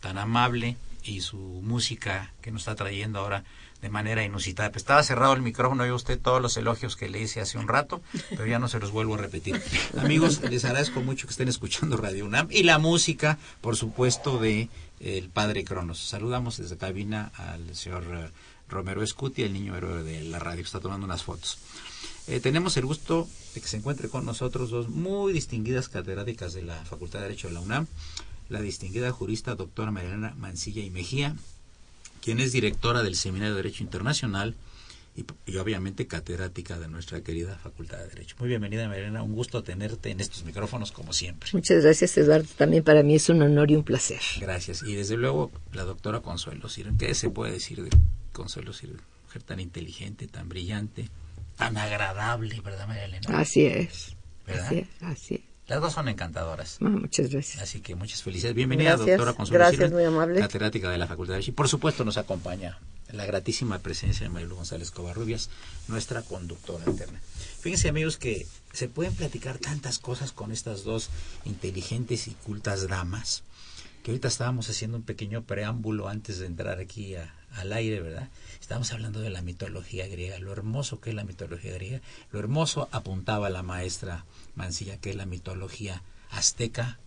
Tan amable y su música que nos está trayendo ahora de manera inusitada. Pues estaba cerrado el micrófono, y usted todos los elogios que le hice hace un rato, pero ya no se los vuelvo a repetir. Amigos, les agradezco mucho que estén escuchando Radio UNAM y la música, por supuesto, de el Padre Cronos. Saludamos desde cabina al señor eh, Romero Escuti, el niño héroe de la radio, que está tomando unas fotos. Eh, tenemos el gusto de que se encuentre con nosotros dos muy distinguidas catedráticas de la Facultad de Derecho de la UNAM, la distinguida jurista doctora Mariana Mancilla y Mejía, quien es directora del Seminario de Derecho Internacional y, obviamente catedrática de nuestra querida Facultad de Derecho. Muy bienvenida, Mariana. Un gusto tenerte en estos micrófonos como siempre. Muchas gracias, Eduardo. También para mí es un honor y un placer. Gracias. Y desde luego, la doctora Consuelo Sirven. ¿Qué se puede decir de Consuelo Sirven? Mujer tan inteligente, tan brillante, tan agradable, ¿verdad, María Elena? Así es. ¿Verdad? Así es, así es. Las dos son encantadoras. Ah, muchas gracias. Así que muchas felicidades. Bienvenida, doctora Consuelo Gracias, muy amable. Catedrática de la Facultad de Derecho. Y por supuesto nos acompaña la gratísima presencia de Marilu González Covarrubias, nuestra conductora interna. Fíjense, amigos, que se pueden platicar tantas cosas con estas dos inteligentes y cultas damas, que ahorita estábamos haciendo un pequeño preámbulo antes de entrar aquí al aire, ¿verdad? Estábamos hablando de la mitología griega, lo hermoso que es la mitología griega, lo hermoso apuntaba la maestra Mancilla, que es la mitología azteca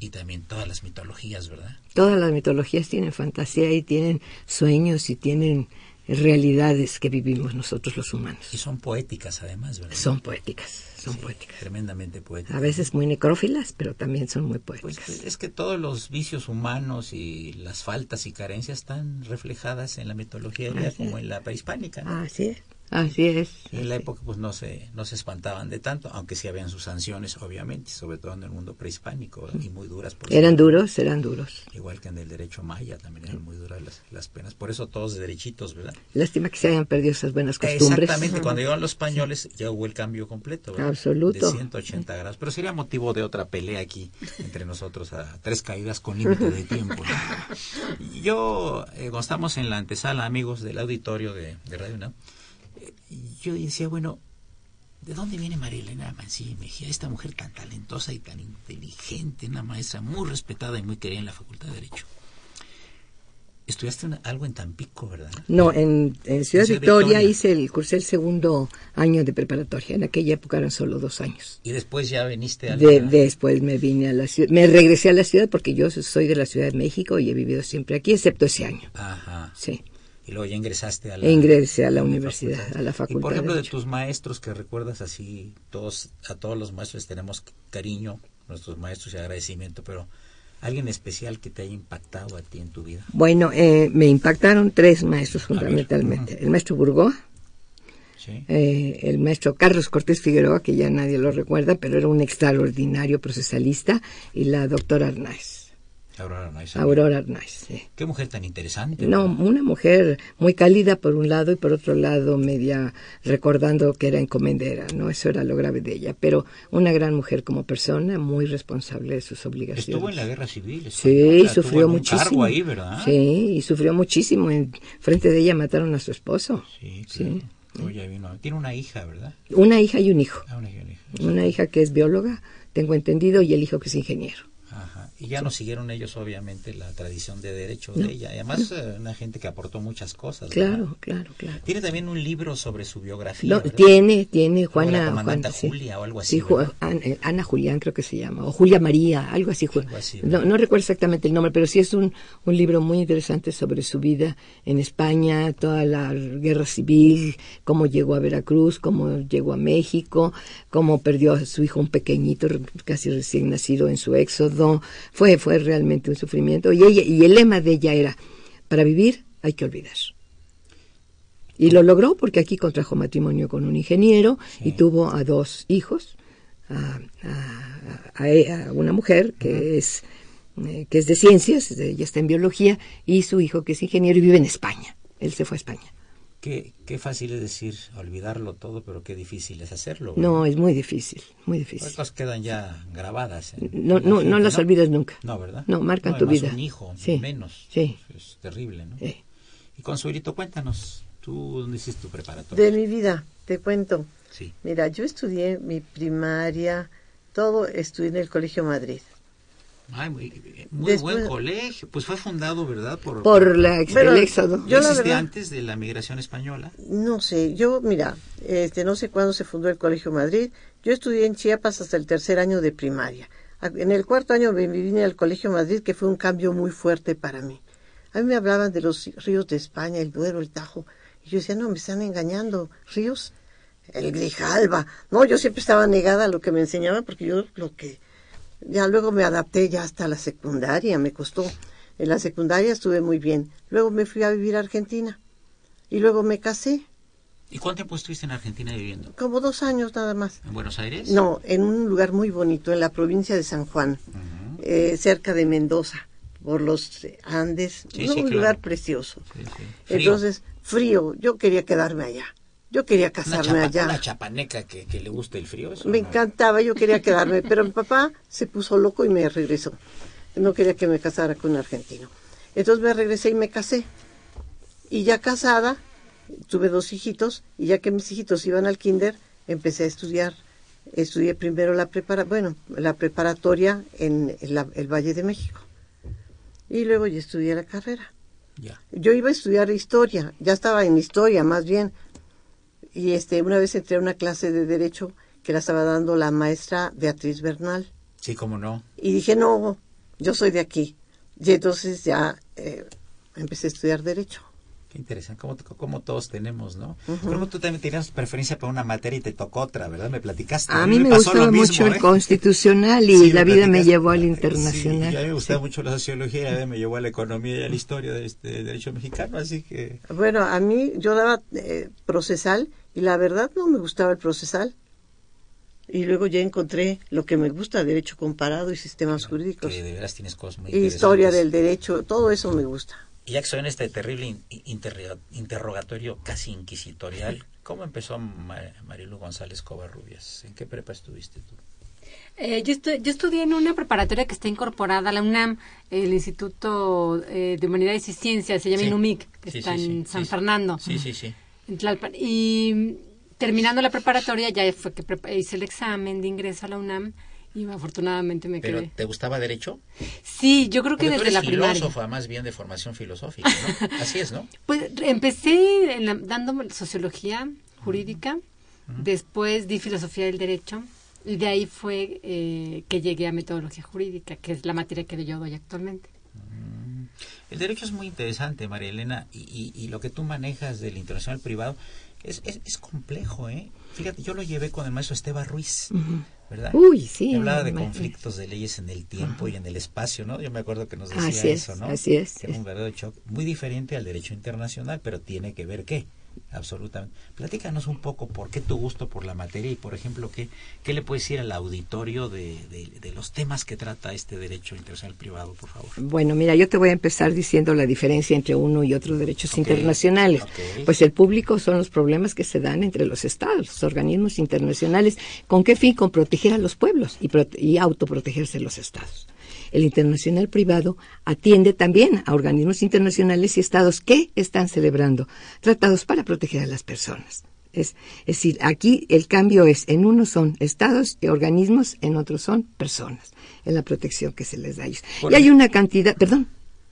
y también todas las mitologías, ¿verdad? Todas las mitologías tienen fantasía y tienen sueños y tienen realidades que vivimos nosotros los humanos. Y son poéticas además, ¿verdad? Son poéticas, son poéticas. Tremendamente poéticas. A veces muy necrófilas, pero también son muy poéticas. Pues es que todos los vicios humanos y las faltas y carencias están reflejadas en la mitología como en la prehispánica. ¿no? Así es. Así es. En la época pues no se, no se espantaban de tanto, aunque sí habían sus sanciones, obviamente, sobre todo en el mundo prehispánico, y muy duras. Por eran duros, eran duros. Igual que en el derecho maya también eran muy duras las, las penas. Por eso todos de derechitos, ¿verdad? Lástima que se hayan perdido esas buenas costumbres. Exactamente, cuando llegaron los españoles ya hubo el cambio completo, ¿verdad? Absoluto. De 180 grados. Pero sería motivo de otra pelea aquí entre nosotros a tres caídas con límite de tiempo. Yo, eh, cuando estamos en la antesala, amigos del auditorio de, de Radio UNAM, yo decía, bueno, ¿de dónde viene María Elena Mancilla Mejía? Esta mujer tan talentosa y tan inteligente, una maestra muy respetada y muy querida en la Facultad de Derecho. Estudiaste una- algo en Tampico, ¿verdad? No, en, en Ciudad, Ciudad Victoria, Victoria. hice el cursé el segundo año de preparatoria. En aquella época eran solo dos años. Y después ya viniste a la... De- después me vine a la ciudad, me regresé a la ciudad porque yo soy de la Ciudad de México y he vivido siempre aquí, excepto ese año. Ajá. Sí. Y luego ya ingresaste a la... Ingresé a la universidad, a la Y facultad. por ejemplo, de tus maestros que recuerdas así, todos, a todos los maestros tenemos cariño, nuestros maestros y agradecimiento, pero alguien especial que te haya impactado a ti en tu vida. Bueno, eh, me impactaron tres maestros fundamentalmente. El maestro Burgó, ¿Sí? eh, el maestro Carlos Cortés Figueroa, que ya nadie lo recuerda, pero era un extraordinario procesalista, y la doctora Arnaiz, Aurora Arnaiz. Aurora Arnaiz. sí. Qué mujer tan interesante. No, ¿verdad? una mujer muy cálida por un lado y por otro lado media recordando que era encomendera, ¿no? Eso era lo grave de ella, pero una gran mujer como persona, muy responsable de sus obligaciones. Estuvo en la guerra civil. Sí, sufrió muchísimo. Sí, y sufrió muchísimo. En frente de ella mataron a su esposo. Sí, Sí. claro. Vino. Tiene una hija, ¿verdad? Una hija y un hijo. Ah, una hija, una hija. Una hija que es bióloga, tengo entendido, y el hijo que es ingeniero. Ajá. Y ya no siguieron ellos, obviamente, la tradición de derecho de ella. Y además, eh, una gente que aportó muchas cosas. ¿verdad? Claro, claro, claro. Tiene también un libro sobre su biografía. No, tiene, tiene Juana, Juana, sí. Julia o algo así, Sí, Ju-. Ana, eh, Ana Julián creo que se llama, o Julia María, algo así. Algo así, no, no recuerdo exactamente el nombre, pero sí es un, un libro muy interesante sobre su vida en España, toda la guerra civil, cómo llegó a Veracruz, cómo llegó a México, cómo perdió a su hijo un pequeñito, casi recién nacido en su éxodo. Fue, fue realmente un sufrimiento. Y, ella, y el lema de ella era, para vivir hay que olvidar. Y lo logró porque aquí contrajo matrimonio con un ingeniero y tuvo a dos hijos, a, a- a- a una mujer que es eh, que es de ciencias, ella está en biología, y su hijo que es ingeniero y vive en España. Él se fue a España. Qué, qué fácil es decir olvidarlo todo, pero qué difícil es hacerlo. ¿verdad? No, es muy difícil, muy difícil. cosas quedan ya grabadas. en- No, en no, gente, no las olvidas nunca. No, ¿verdad? No, marcan No, tu vida. un hijo, Sí, menos. sí. Es terrible, ¿no? Eh, Y Consuelito, cuéntanos, ¿tú dónde hiciste tu preparatoria? De mi vida, te cuento. Sí. Mira, yo estudié mi primaria, todo estudié en el Colegio Madrid. Ay, muy, muy Después- buen colegio. Pues fue fundado, ¿verdad? Por, por la, ex- el éxodo. yo la ¿Existe verdad- antes de la migración española? No sé, yo, mira, este, no sé cuándo se fundó el Colegio Madrid. Yo estudié en Chiapas hasta el tercer año de primaria. En el cuarto año me vine al Colegio Madrid, que fue un cambio muy fuerte para mí. A mí me hablaban de los ríos de España, el Duero, el Tajo. Y yo decía, no, me están engañando. ¿Ríos? El Grijalba. No, yo siempre estaba negada a lo que me enseñaban, porque yo lo que... Ya luego me adapté ya hasta la secundaria, me costó. En la secundaria estuve muy bien. Luego me fui a vivir a Argentina. Y luego me casé. ¿Y cuánto tiempo estuviste en Argentina viviendo? Como dos años nada más. ¿En Buenos Aires? No, en un lugar muy bonito, en la provincia de San Juan, eh, cerca de Mendoza, por los eh, Andes. Sí, No, sí, un claro. lugar precioso. Sí, sí. Frío. Entonces, frío. Yo quería quedarme allá. Yo quería una, casarme chapa- allá. una chapaneca que, que le guste el frío. eso Me no. encantaba, yo quería quedarme, pero mi papá se puso loco y me regresó. No quería que me casara con un argentino. Entonces me regresé y me casé. Y ya casada, tuve dos hijitos, y ya que mis hijitos iban al kinder, empecé a estudiar. Estudié primero la prepara, bueno, la preparatoria en la- el Valle de México. Y luego ya estudié la carrera. Ya. Yo iba a estudiar historia, ya estaba en historia más bien. Y este, una vez entré a una clase de derecho que la estaba dando la maestra Beatriz Bernal. Sí, cómo no. Y dije, no, yo soy de aquí. Y entonces ya eh, empecé a estudiar derecho. Qué interesante, como, como todos tenemos, ¿no? Pero tú también tenías preferencia por una materia y te tocó otra, ¿verdad? Me platicaste. A mí me pasó gustaba mismo, mucho el ¿eh? constitucional y Sí, la vida me llevó al Sí, internacional. y a mí me gustaba Sí. mucho la sociología, y a mí me llevó a la economía y a la historia de este derecho mexicano, así que... Bueno, a mí yo daba eh, procesal y la verdad no me gustaba el procesal. Y luego ya encontré lo que me gusta, derecho comparado y sistemas jurídicos. Que de veras tienes cosas muy Y historia del derecho, todo eso me gusta. Y ya que soy en este terrible in- interro- interrogatorio casi inquisitorial, ¿cómo empezó Ma- Marilu González Covarrubias? ¿En qué prepa estuviste tú? Eh, yo, estu- yo estudié en una preparatoria que está incorporada a la UNAM, el Instituto eh, de Humanidades y Ciencias, se llama Sí. INUMIC, que Sí, está sí, en sí, San sí. Fernando, Sí, sí, sí. En Tlalpan. Y mm, terminando la preparatoria ya fue que hice el examen de ingreso a la UNAM Y afortunadamente me ¿Pero quedé. te gustaba derecho? Sí, yo creo que Porque tú desde la eres primaria. filósofa más bien de formación filosófica, ¿no? Así es, ¿no? Pues empecé en la- dando sociología jurídica, después di filosofía del derecho y de ahí fue eh, que llegué a metodología jurídica, que es la materia que yo doy actualmente. El derecho es muy interesante, María Elena, y, y- y lo que tú manejas del internacional privado es, es, es complejo, ¿eh? Fíjate, yo lo llevé con el maestro Esteban Ruiz, ¿verdad? Uy, sí, Que hablaba de conflictos de leyes en el tiempo y en el espacio, ¿no? Yo me acuerdo que nos decía Así eso, ¿no? así es. Que era un verdadero choque, muy diferente al derecho internacional, pero tiene que ver qué, absolutamente. Platícanos un poco por qué tu gusto por la materia y, por ejemplo, qué, qué le puedes decir al auditorio de, de- de los temas que trata este derecho internacional privado, por favor. Bueno, mira, yo te voy a empezar diciendo la diferencia entre uno y otro derechos internacionales. Pues el público son los problemas que se dan entre los estados, los organismos internacionales. ¿Con qué fin? Con proteger a los pueblos y, y autoprotegerse los estados. El internacional privado atiende también a organismos internacionales y estados que están celebrando tratados para proteger a las personas. Es, es decir, aquí el cambio es, en unos son estados y organismos, en otros son personas, en la protección que se les da a ellos. Por y hay una cantidad, perdón,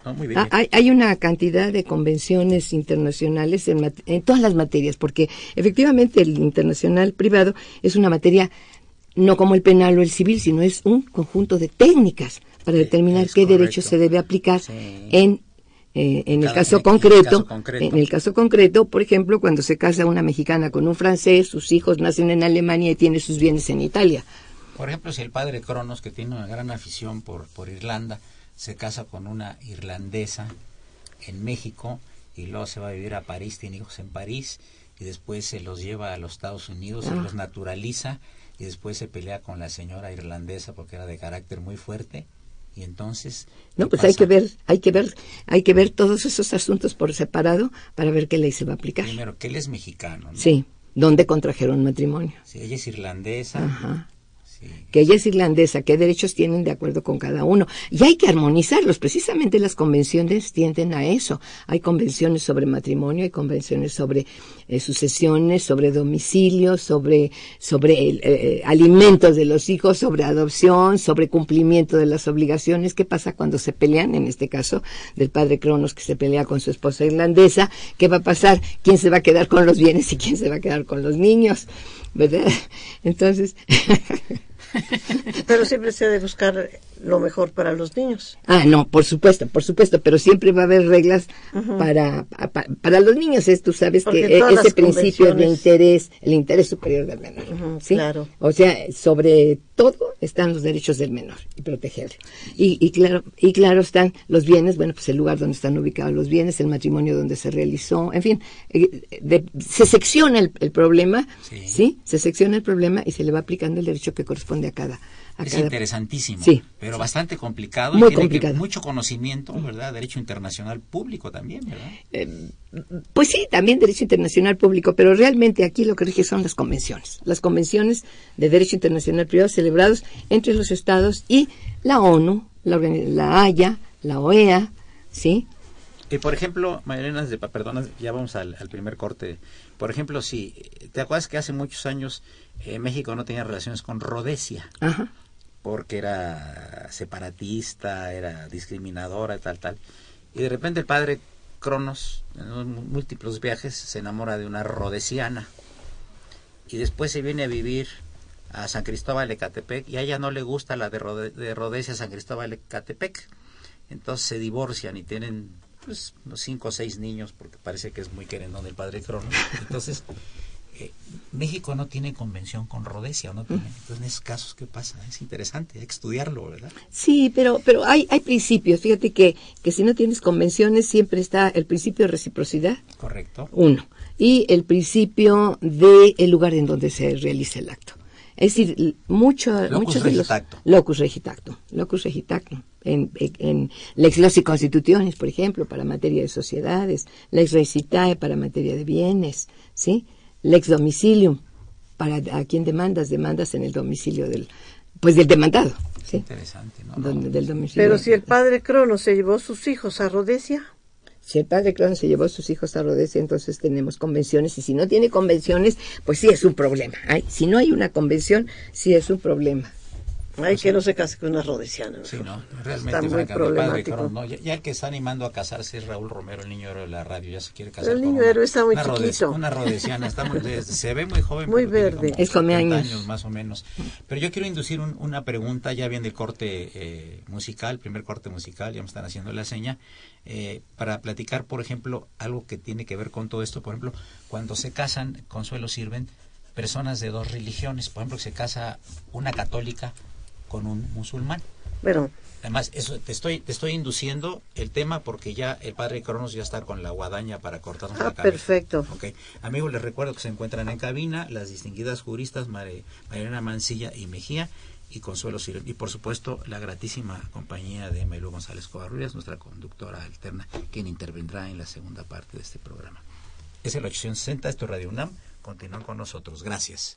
No, muy bien. Ah, hay, hay una cantidad de convenciones internacionales en todas las materias, porque efectivamente el internacional privado es una materia no como el penal o el civil, sino es un conjunto de técnicas para determinar es qué correcto. derecho se debe aplicar Sí. en eh, en el Cada- caso en el concreto, caso concreto. en el caso concreto, por ejemplo, cuando se casa una mexicana con un francés, sus hijos nacen en Alemania y tiene sus bienes en Italia. Por ejemplo, si el padre Cronos, que tiene una gran afición por, por Irlanda, se casa con una irlandesa en México y luego se va a vivir a París, tiene hijos en París y después se los lleva a los Estados Unidos, se Ah. los naturaliza y después se pelea con la señora irlandesa porque era de carácter muy fuerte y entonces No, ¿qué pues hay que ver, hay que ver, hay que ver todos esos asuntos por separado para ver qué ley se va a aplicar. primero que él es mexicano, ¿no? Sí, donde contrajeron matrimonio. Sí, ella es irlandesa. Ajá. Que ella es irlandesa, qué derechos tienen de acuerdo con cada uno. Y hay que armonizarlos. Precisamente las convenciones tienden a eso. Hay convenciones sobre matrimonio, hay convenciones sobre eh, sucesiones, sobre domicilio, sobre, sobre el, eh, alimentos de los hijos, sobre adopción, sobre cumplimiento de las obligaciones. ¿Qué pasa cuando se pelean? En este caso, del padre Cronos que se pelea con su esposa irlandesa. ¿Qué va a pasar? ¿Quién se va a quedar con los bienes y quién se va a quedar con los niños? ¿Verdad? Entonces, Pero siempre se ha de buscar lo mejor para los niños. Ah, no, por supuesto, por supuesto, pero siempre va a haber reglas para, pa- para los niños. Es, tú sabes Porque que todas ese principio de interés, el interés superior del menor. ¿sí? claro. O sea, sobre todo están los derechos del menor y protegerlo. Y, y claro, y claro están los bienes, bueno, pues el lugar donde están ubicados los bienes, el matrimonio donde se realizó, en fin, eh, de- se secciona el, el problema, Sí. sí. Se secciona el problema y se le va aplicando el derecho que corresponde a cada. Es cada interesantísimo, Sí. pero bastante complicado. Muy y tiene que- mucho conocimiento, ¿verdad? Derecho internacional público también, ¿verdad? Pues sí, también derecho internacional público, pero realmente aquí lo que rige son las convenciones, las convenciones de derecho internacional privado celebrados entre los estados y la ONU, la, la Haya, la OEA, ¿sí? Y por ejemplo, Marilena, perdona, ya vamos al, al primer corte. Por ejemplo, si te acuerdas que hace muchos años eh, México no tenía relaciones con Rhodesia Ajá. Porque era separatista, era discriminadora, tal, tal. Y de repente el padre Cronos, en múltiples viajes, se enamora de una rhodesiana. Y después se viene a vivir a San Cristóbal de Catepec y a ella no le gusta la de, Rode- de Rhodesia San Cristóbal de Catepec. Entonces se divorcian y tienen pues unos cinco o seis niños porque parece que es muy querendón el padre Cronos. Entonces eh, México no tiene convención con Rhodesia, ¿o no tiene? Entonces en esos casos, ¿qué pasa? Es interesante, hay que estudiarlo, ¿verdad? Sí, pero, pero hay, hay principios. Fíjate que, que si no tienes convenciones siempre está el principio de reciprocidad, Correcto. uno, y el principio de el lugar en donde se realiza el acto. Es decir, mucho, Locus muchos de los locus regitactum, locus regitactum, en, en, en lex loci constitutiones, por ejemplo, para materia de sociedades, lex recitae para materia de bienes, ¿sí? Lex domicilium para a quien demandas, demandas en el domicilio del, pues del demandado, ¿sí? Interesante, ¿no? Donde- del domicilio. Pero si el padre Cronos se llevó sus hijos a Rhodesia, Si el padre Cronos se llevó a sus hijos a Rhodesia, entonces tenemos convenciones. Y si no tiene convenciones, pues sí es un problema. Ay, si no hay una convención, sí es un problema. Ay, que no se case con una rodesiana. Sí, no, realmente Está muy padre problemático. No, ya, ya el que está animando a casarse es Raúl Romero, el niño héroe de la radio, ya se quiere casar Pero el con niño una- héroe está muy una rodes- chiquito. una rodesiana, está muy, se ve muy joven. Muy verde. Es come 70 años. más o menos. Pero yo quiero inducir un- una pregunta, ya viene el corte eh, musical, primer corte musical, ya me están haciendo la seña, eh, para platicar, por ejemplo, algo que tiene que ver con todo esto, por ejemplo, cuando se casan, Consuelo sirven personas de dos religiones, por ejemplo, que se casa una católica con un musulmán. Bueno, Además, eso te estoy, te estoy induciendo el tema porque ya el padre Cronos ya está con la guadaña para cortarnos Ah, la cabeza. perfecto. Ok. Amigos, les recuerdo que se encuentran en cabina las distinguidas juristas Mari- Mariana Mancilla y Mejía y Consuelo Sirén. Y por supuesto, la gratísima compañía de Maylú González Covarrubias, nuestra conductora alterna, quien intervendrá en la segunda parte de este programa. Es el 860, esto es Radio UNAM. Continúan con nosotros. Gracias.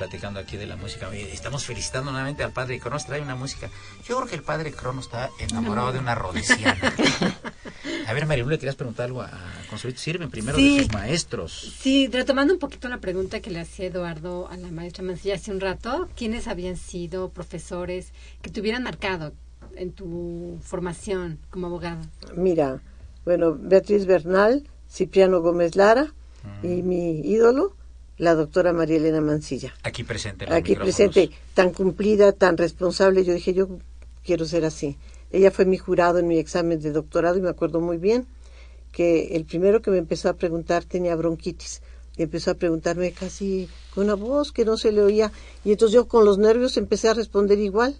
Platicando aquí de la música. Estamos felicitando nuevamente al padre Cronos. Trae una música. Yo creo que el padre Cronos está enamorado de una rodesiana. A ver, Marilu, le querías preguntar algo a Consuelo Sirven, primero Sí. de sus maestros. Sí, retomando un poquito la pregunta que le hacía Eduardo a la maestra Mancilla hace un rato, ¿quiénes habían sido profesores que te hubieran marcado en tu formación como abogado? mira, bueno, Beatriz Bernal, Cipriano Gómez Lara Mm. y mi ídolo, la doctora María Elena Mancilla. Aquí presente. Aquí micrófonos. presente, tan cumplida, tan responsable. Yo dije, yo quiero ser así. Ella fue mi jurado en mi examen de doctorado y me acuerdo muy bien que el primero que me empezó a preguntar tenía bronquitis. Y empezó a preguntarme casi con una voz que no se le oía. Y entonces yo con los nervios empecé a responder igual,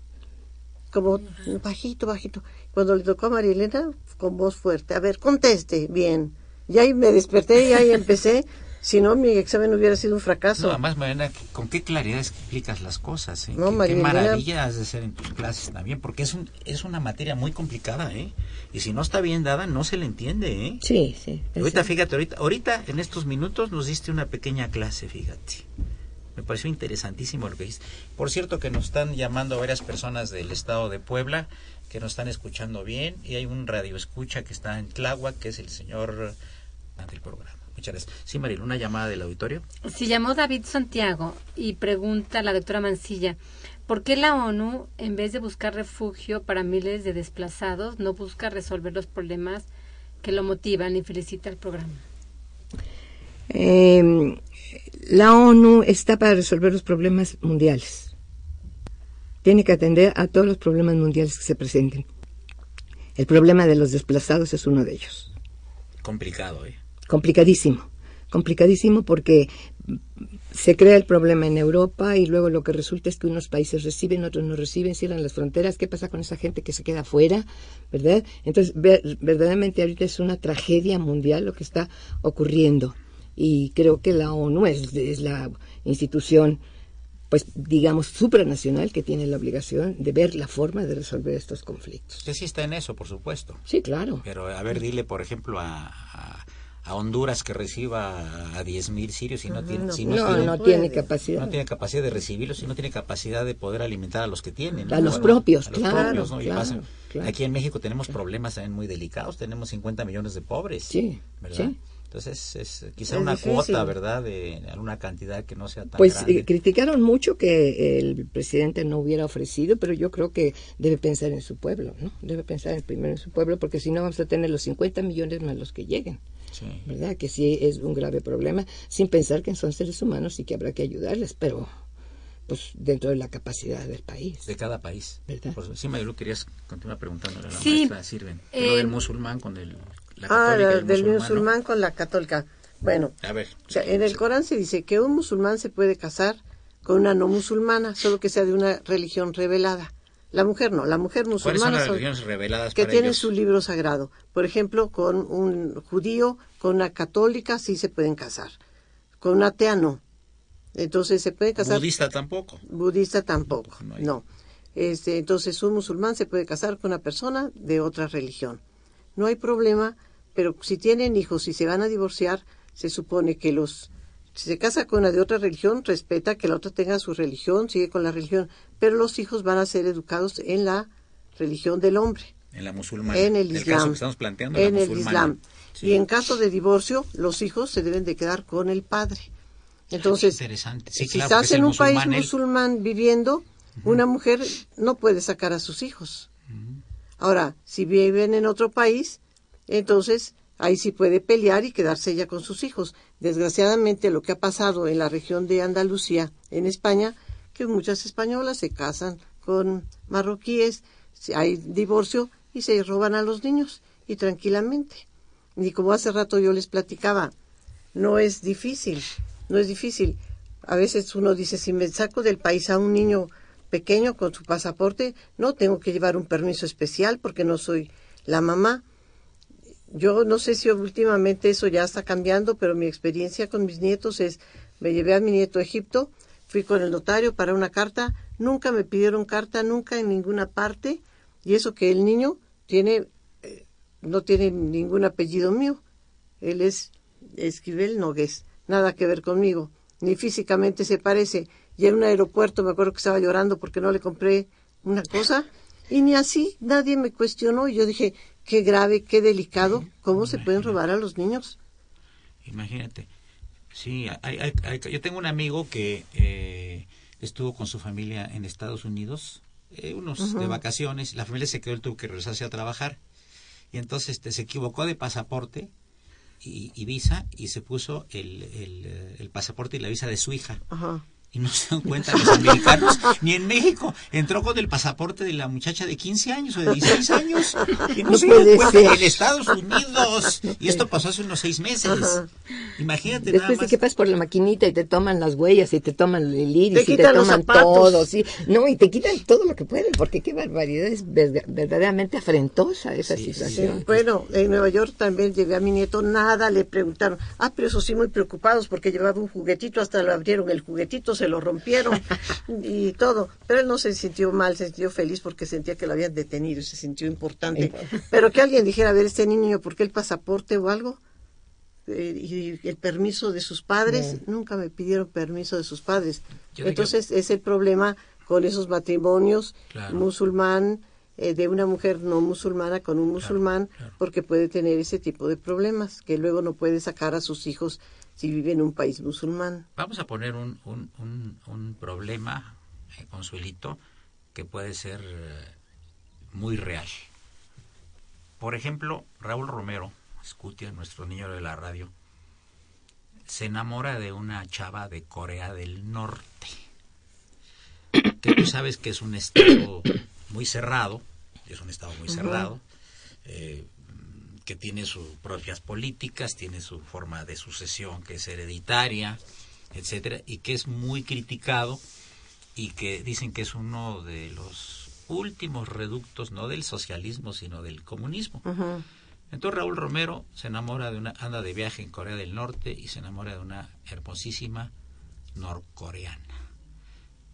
como bajito, bajito. Cuando le tocó a María Elena, con voz fuerte, a ver, conteste, bien. Y ahí me desperté y ahí empecé. Si no, mi examen hubiera sido un fracaso. No, además, Mariana, con qué claridad explicas las cosas. ¿eh? No, qué, María qué maravilla has de ser en tus clases también, porque es, un, es una materia muy complicada, ¿eh? Y si no está bien dada, no se le entiende, ¿eh? Sí, sí. Ahorita, fíjate, ahorita, ahorita en estos minutos nos diste una pequeña clase, fíjate. Me pareció interesantísimo lo que dijiste. Por cierto que nos están llamando varias personas del estado de Puebla que nos están escuchando bien y hay un radio escucha que está en Tláhuac, que es el señor del programa. Muchas gracias. Sí, Marilu, una llamada del auditorio. Se llamó David Santiago y pregunta a la doctora Mancilla, ¿por qué la ONU, en vez de buscar refugio para miles de desplazados, no busca resolver los problemas que lo motivan y felicita el programa? Eh, la ONU está para resolver los problemas mundiales. Tiene que atender a todos los problemas mundiales que se presenten. El problema de los desplazados es uno de ellos. Complicado, ¿eh? Complicadísimo. Complicadísimo porque se crea el problema en Europa y luego lo que resulta es que unos países reciben, otros no reciben, cierran las fronteras. ¿Qué pasa con esa gente que se queda afuera? ¿Verdad? Entonces, ver- verdaderamente ahorita es una tragedia mundial lo que está ocurriendo. Y creo que la ONU es, es la institución pues digamos, supranacional que tiene la obligación de ver la forma de resolver estos conflictos. Usted sí está en eso, por supuesto. Sí, claro. Pero, a ver, dile, por ejemplo, a, a, a Honduras que reciba a 10.000 sirios y no tiene, no, si No, tiene- no puede. tiene capacidad. no tiene capacidad de recibirlos y no tiene capacidad de poder alimentar a los que tienen. A los propios, a los claro, propios, ¿no? Y claro, pasa- claro. Aquí en México tenemos problemas también muy delicados, tenemos 50 millones de pobres. Sí, ¿verdad? sí. Entonces es quizá Es una difícil. cuota, ¿verdad? De alguna cantidad que no sea tan Pues grande. eh, criticaron mucho que el presidente no hubiera ofrecido, pero yo creo que debe pensar en su pueblo, ¿no? Debe pensar en- primero en su pueblo, porque si no vamos a tener los 50 millones más los que lleguen, Sí. ¿verdad? Que sí es un grave problema, sin pensar que son seres humanos y que habrá que ayudarles, pero pues dentro de la capacidad del país. de cada país. ¿Verdad? Por sí, Mayulu, querías continuar preguntándole a la Sí, maestra Sirven. eh, lo del musulmán con el, la Ah, católica la- el del musulmán, con la católica. Bueno, A ver. o sea, en el Corán se dice que un musulmán se puede casar con una no musulmana, solo que sea de una religión revelada. La mujer no, la mujer ¿Cuáles son musulmana las son- religiones reveladas que para tienen ellos? su libro sagrado. Por ejemplo, con un judío, con una católica, sí se pueden casar. Con una atea, no. Entonces se puede casar. Budista tampoco. Budista tampoco, no. Este, entonces un musulmán se puede casar con una persona de otra religión. No hay problema, pero si tienen hijos y se van a divorciar, se supone que los si se casa con una de otra religión, respeta que la otra tenga su religión, sigue con la religión, pero los hijos van a ser educados en la religión del hombre, En la musulmana. en el caso Islam, que estamos planteando, en la el. Islam. Sí. Y en caso de divorcio, los hijos se deben de quedar con el padre. Entonces, Interesante. Sí, si claro, estás en un país musulmán, él- musulmán viviendo, una mujer no puede sacar a sus hijos. Ahora, si viven en otro país, entonces ahí sí puede pelear y quedarse ella con sus hijos. Desgraciadamente, lo que ha pasado en la región de Andalucía, en España, que muchas españolas se casan con marroquíes, hay divorcio y se roban a los niños y tranquilamente. Y como hace rato yo les platicaba, no es difícil, no es difícil. A veces uno dice, si me saco del país a un niño pequeño con su pasaporte, no tengo que llevar un permiso especial porque no soy la mamá. Yo no sé si últimamente eso ya está cambiando, pero mi experiencia con mis nietos es, me llevé a mi nieto a Egipto, fui con el notario para una carta, nunca me pidieron carta, nunca en ninguna parte, y eso que el niño tiene, eh, no tiene ningún apellido mío, él es Esquivel Nogués, nada que ver conmigo, ni físicamente se parece. Y en un aeropuerto me acuerdo que estaba llorando porque no le compré una cosa, y ni así nadie me cuestionó, y yo dije, qué grave, qué delicado, cómo se pueden robar a los niños. Imagínate. Sí, hay, hay- hay- yo tengo un amigo que eh, estuvo con su familia en Estados Unidos, eh, unos de vacaciones, la familia se quedó, él tuvo que regresarse a trabajar, y entonces este, se equivocó de pasaporte y, y visa y se puso el, el, eh, el pasaporte y la visa de su hija. Ajá. Y no se dan cuenta los americanos, ni en México. Entró con el pasaporte de la muchacha de 15 años o de 16 años. Y no, No se puede cuenta ser. en Estados Unidos. Y esto pasó hace unos seis meses. Ajá. Imagínate nada Después de más. que pasas por la maquinita y te toman las huellas y te toman el iris Te y te los toman zapatos. todo, sí. No, y te quitan todo lo que pueden, porque qué barbaridad, es verda- verdaderamente afrentosa esa sí, situación. Sí, bueno, en Nueva York también llevé a mi nieto, nada le preguntaron. Ah, pero eso sí, muy preocupados porque llevaba un juguetito, hasta lo abrieron el juguetito, se lo rompieron y todo. Pero él no se sintió mal, se sintió feliz porque sentía que lo habían detenido y se sintió importante. Pero que alguien dijera, a ver, este niño, ¿por qué el pasaporte o algo? Eh, y el permiso de sus padres, nunca me pidieron permiso de sus padres. Yo Entonces es el problema con esos matrimonios Claro. musulmán eh, de una mujer no musulmana con un musulmán claro. porque puede tener ese tipo de problemas que luego no puede sacar a sus hijos si vive en un país musulmán. Vamos a poner un, un, un, un problema, eh, Consuelito, que puede ser eh, muy real. Por ejemplo, Raúl Romero, Scutia, nuestro niño de la radio, se enamora de una chava de Corea del Norte. Que tú sabes que es un estado muy cerrado, es un estado muy cerrado, eh, que tiene sus propias políticas, tiene su forma de sucesión que es hereditaria, etcétera, y que es muy criticado y que dicen que es uno de los últimos reductos no del socialismo sino del comunismo. Entonces Raúl Romero se enamora de una anda de viaje en Corea del Norte y se enamora de una hermosísima norcoreana.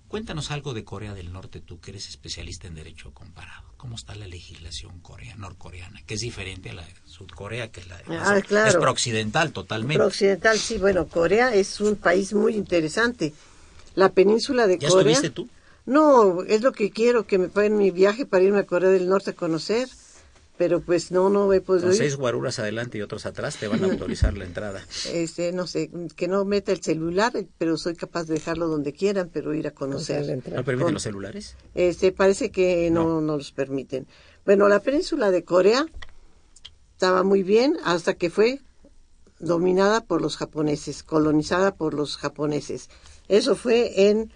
Cuéntanos algo de Corea del Norte, tú que eres especialista en derecho comparado. ¿Cómo está la legislación coreana, norcoreana? Que es diferente a la de Sudcorea, que es la Ah, claro. es prooccidental totalmente. Occidental, sí, bueno, Corea es un país muy interesante. La península de ¿Ya Corea. estuviste tú? No, es lo que quiero, que me paguen mi viaje para irme a Corea del Norte a conocer. Pero pues no, no he podido Con ir. seis guaruras adelante y otros atrás te van a autorizar la entrada. Este, no sé, que no meta el celular, pero soy capaz de dejarlo donde quieran, pero ir a O sea, la conocer. entrada. ¿No permiten Con- los celulares? Este, parece que no, no los permiten. Bueno, la península de Corea estaba muy bien hasta que fue dominada por los japoneses, colonizada por los japoneses. Eso fue en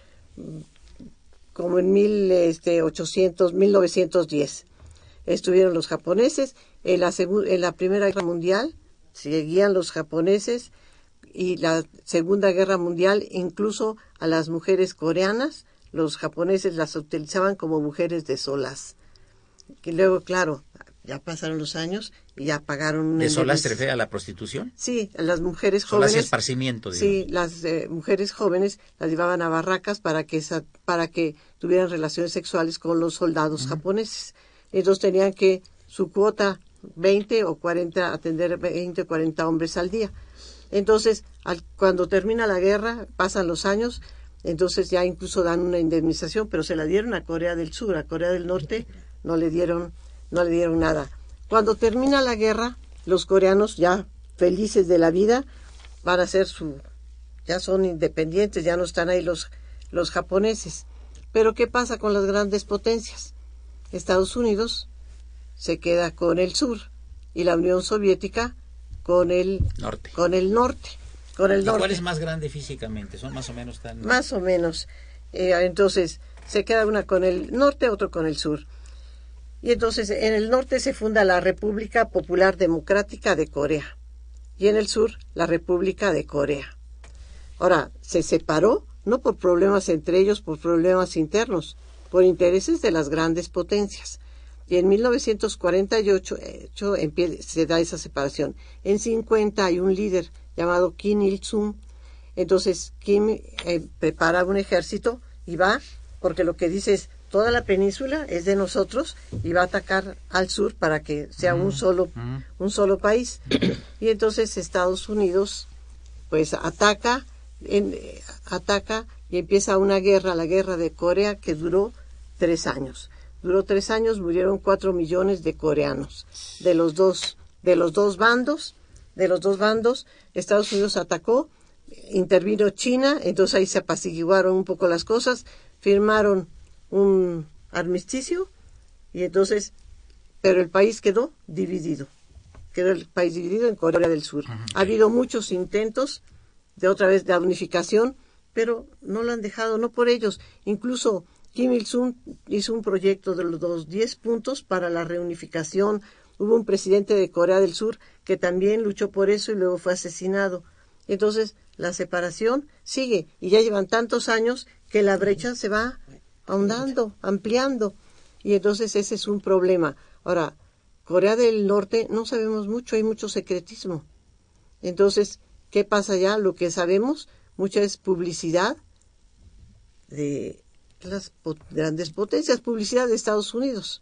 como en mil, este, 800, 1910. Estuvieron los japoneses en la, en la Primera Guerra Mundial, seguían los japoneses y la Segunda Guerra Mundial, incluso a las mujeres coreanas, los japoneses las utilizaban como mujeres de solas. Que luego, claro, ya pasaron los años y ya pagaron un ¿De solas se refiere a la prostitución? Sí, las mujeres Solas y jóvenes. esparcimiento, Sí, las eh, mujeres jóvenes las llevaban a barracas para que para que tuvieran relaciones sexuales con los soldados japoneses. Entonces tenían que su cuota 20 o 40 atender 20 o 40 hombres al día. Entonces, al- cuando termina la guerra, pasan los años, entonces ya incluso dan una indemnización, pero se la dieron a Corea del Sur, a Corea del Norte no le dieron no le dieron nada. Cuando termina la guerra, los coreanos ya felices de la vida van a hacer su ya son independientes, ya no están ahí los los japoneses. Pero ¿qué pasa con las grandes potencias? Estados Unidos se queda con el sur y la Unión Soviética con el Norte. con el norte, con el ¿Y ¿Cuál norte. es más grande físicamente? Son más o menos tan... Más o menos. Eh, entonces, se queda una con el norte, otro con el sur. Y entonces, en el norte se funda la República Popular Democrática de Corea. Y en el sur, la República de Corea. Ahora, se separó no por problemas entre ellos, por problemas internos, por intereses de las grandes potencias. Y en 1948 eh, hecho, se da esa separación. En 50 hay un líder llamado Kim Il-sung. Entonces Kim eh, prepara un ejército y va, porque lo que dice es, toda la península es de nosotros y va a atacar al sur para que sea un solo, un solo país. Y entonces Estados Unidos pues ataca, en- eh, ataca y empieza una guerra, la guerra de Corea, que duró tres años. Duró tres años, murieron cuatro millones de coreanos. De los dos, de los dos bandos, de los dos bandos, Estados Unidos atacó, intervino China, entonces ahí se apaciguaron un poco las cosas, firmaron un armisticio y entonces, pero el país quedó dividido quedó el país dividido en Corea del Sur. Ha habido muchos intentos de otra vez de unificación, pero no lo han dejado, no por ellos. Incluso Kim Il-sung hizo un proyecto de los 10 puntos para la reunificación. Hubo un presidente de Corea del Sur que también luchó por eso y luego fue asesinado. Entonces, la separación sigue y ya llevan tantos años que la brecha se va ahondando, ampliando. Y entonces ese es un problema. Ahora, Corea del Norte no sabemos mucho, hay mucho secretismo. Entonces, ¿qué pasa ya? Lo que sabemos, mucha es publicidad de las grandes potencias, publicidad de Estados Unidos.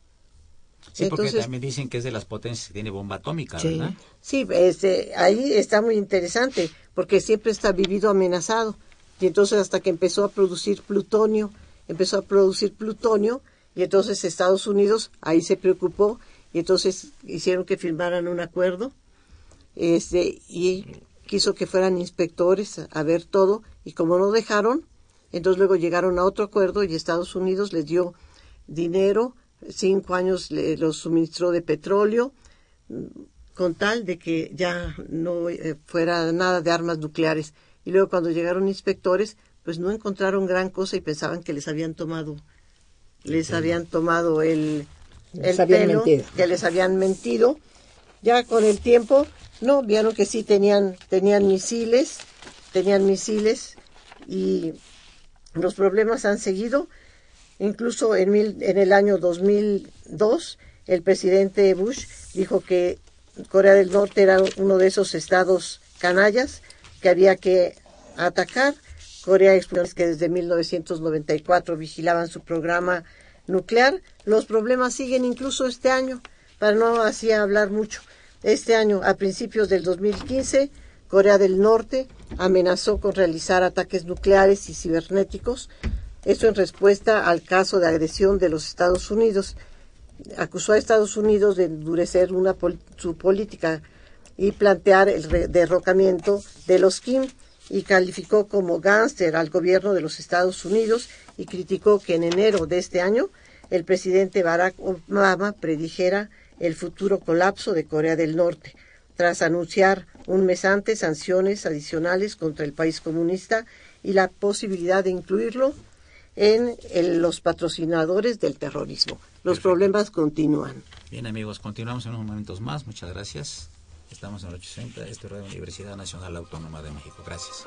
Sí, porque también dicen que es de las potencias que tiene bomba atómica, Sí. ¿verdad? Sí, este, ahí está muy interesante, porque siempre está vivido amenazado. Y entonces hasta que empezó a producir plutonio, empezó a producir plutonio, y entonces Estados Unidos ahí se preocupó, y entonces hicieron que firmaran un acuerdo, este, y quiso que fueran inspectores a, a ver todo, y como no dejaron, entonces luego llegaron a otro acuerdo y Estados Unidos les dio dinero, cinco años le, los suministró de petróleo, con tal de que ya no eh, fuera nada de armas nucleares. Y luego cuando llegaron inspectores, pues no encontraron gran cosa y pensaban que les habían tomado, les habían tomado el, pelo, que les habían mentido. Ya con el tiempo, no, vieron que sí tenían, tenían misiles, tenían misiles y los problemas han seguido. Incluso en, mil- en el año 2002, el presidente Bush dijo que Corea del Norte era uno de esos estados canallas que había que atacar Corea Exploradores que desde 1994 vigilaban su programa nuclear. Los problemas siguen incluso este año, para no así hablar mucho. Este año, a principios del 2015, Corea del Norte amenazó con realizar ataques nucleares y cibernéticos, esto en respuesta al caso de agresión de los Estados Unidos. Acusó a Estados Unidos de endurecer una su política y plantear el derrocamiento de los Kim y calificó como gánster al gobierno de los Estados Unidos y criticó que en enero de este año el presidente Barack Obama predijera el futuro colapso de Corea del Norte, tras anunciar un mes antes sanciones adicionales contra el país comunista y la posibilidad de incluirlo en los patrocinadores del terrorismo. Los problemas continúan. Bien amigos, continuamos en unos momentos más. Muchas gracias. Estamos en el 860, este es la Universidad Nacional Autónoma de México. Gracias.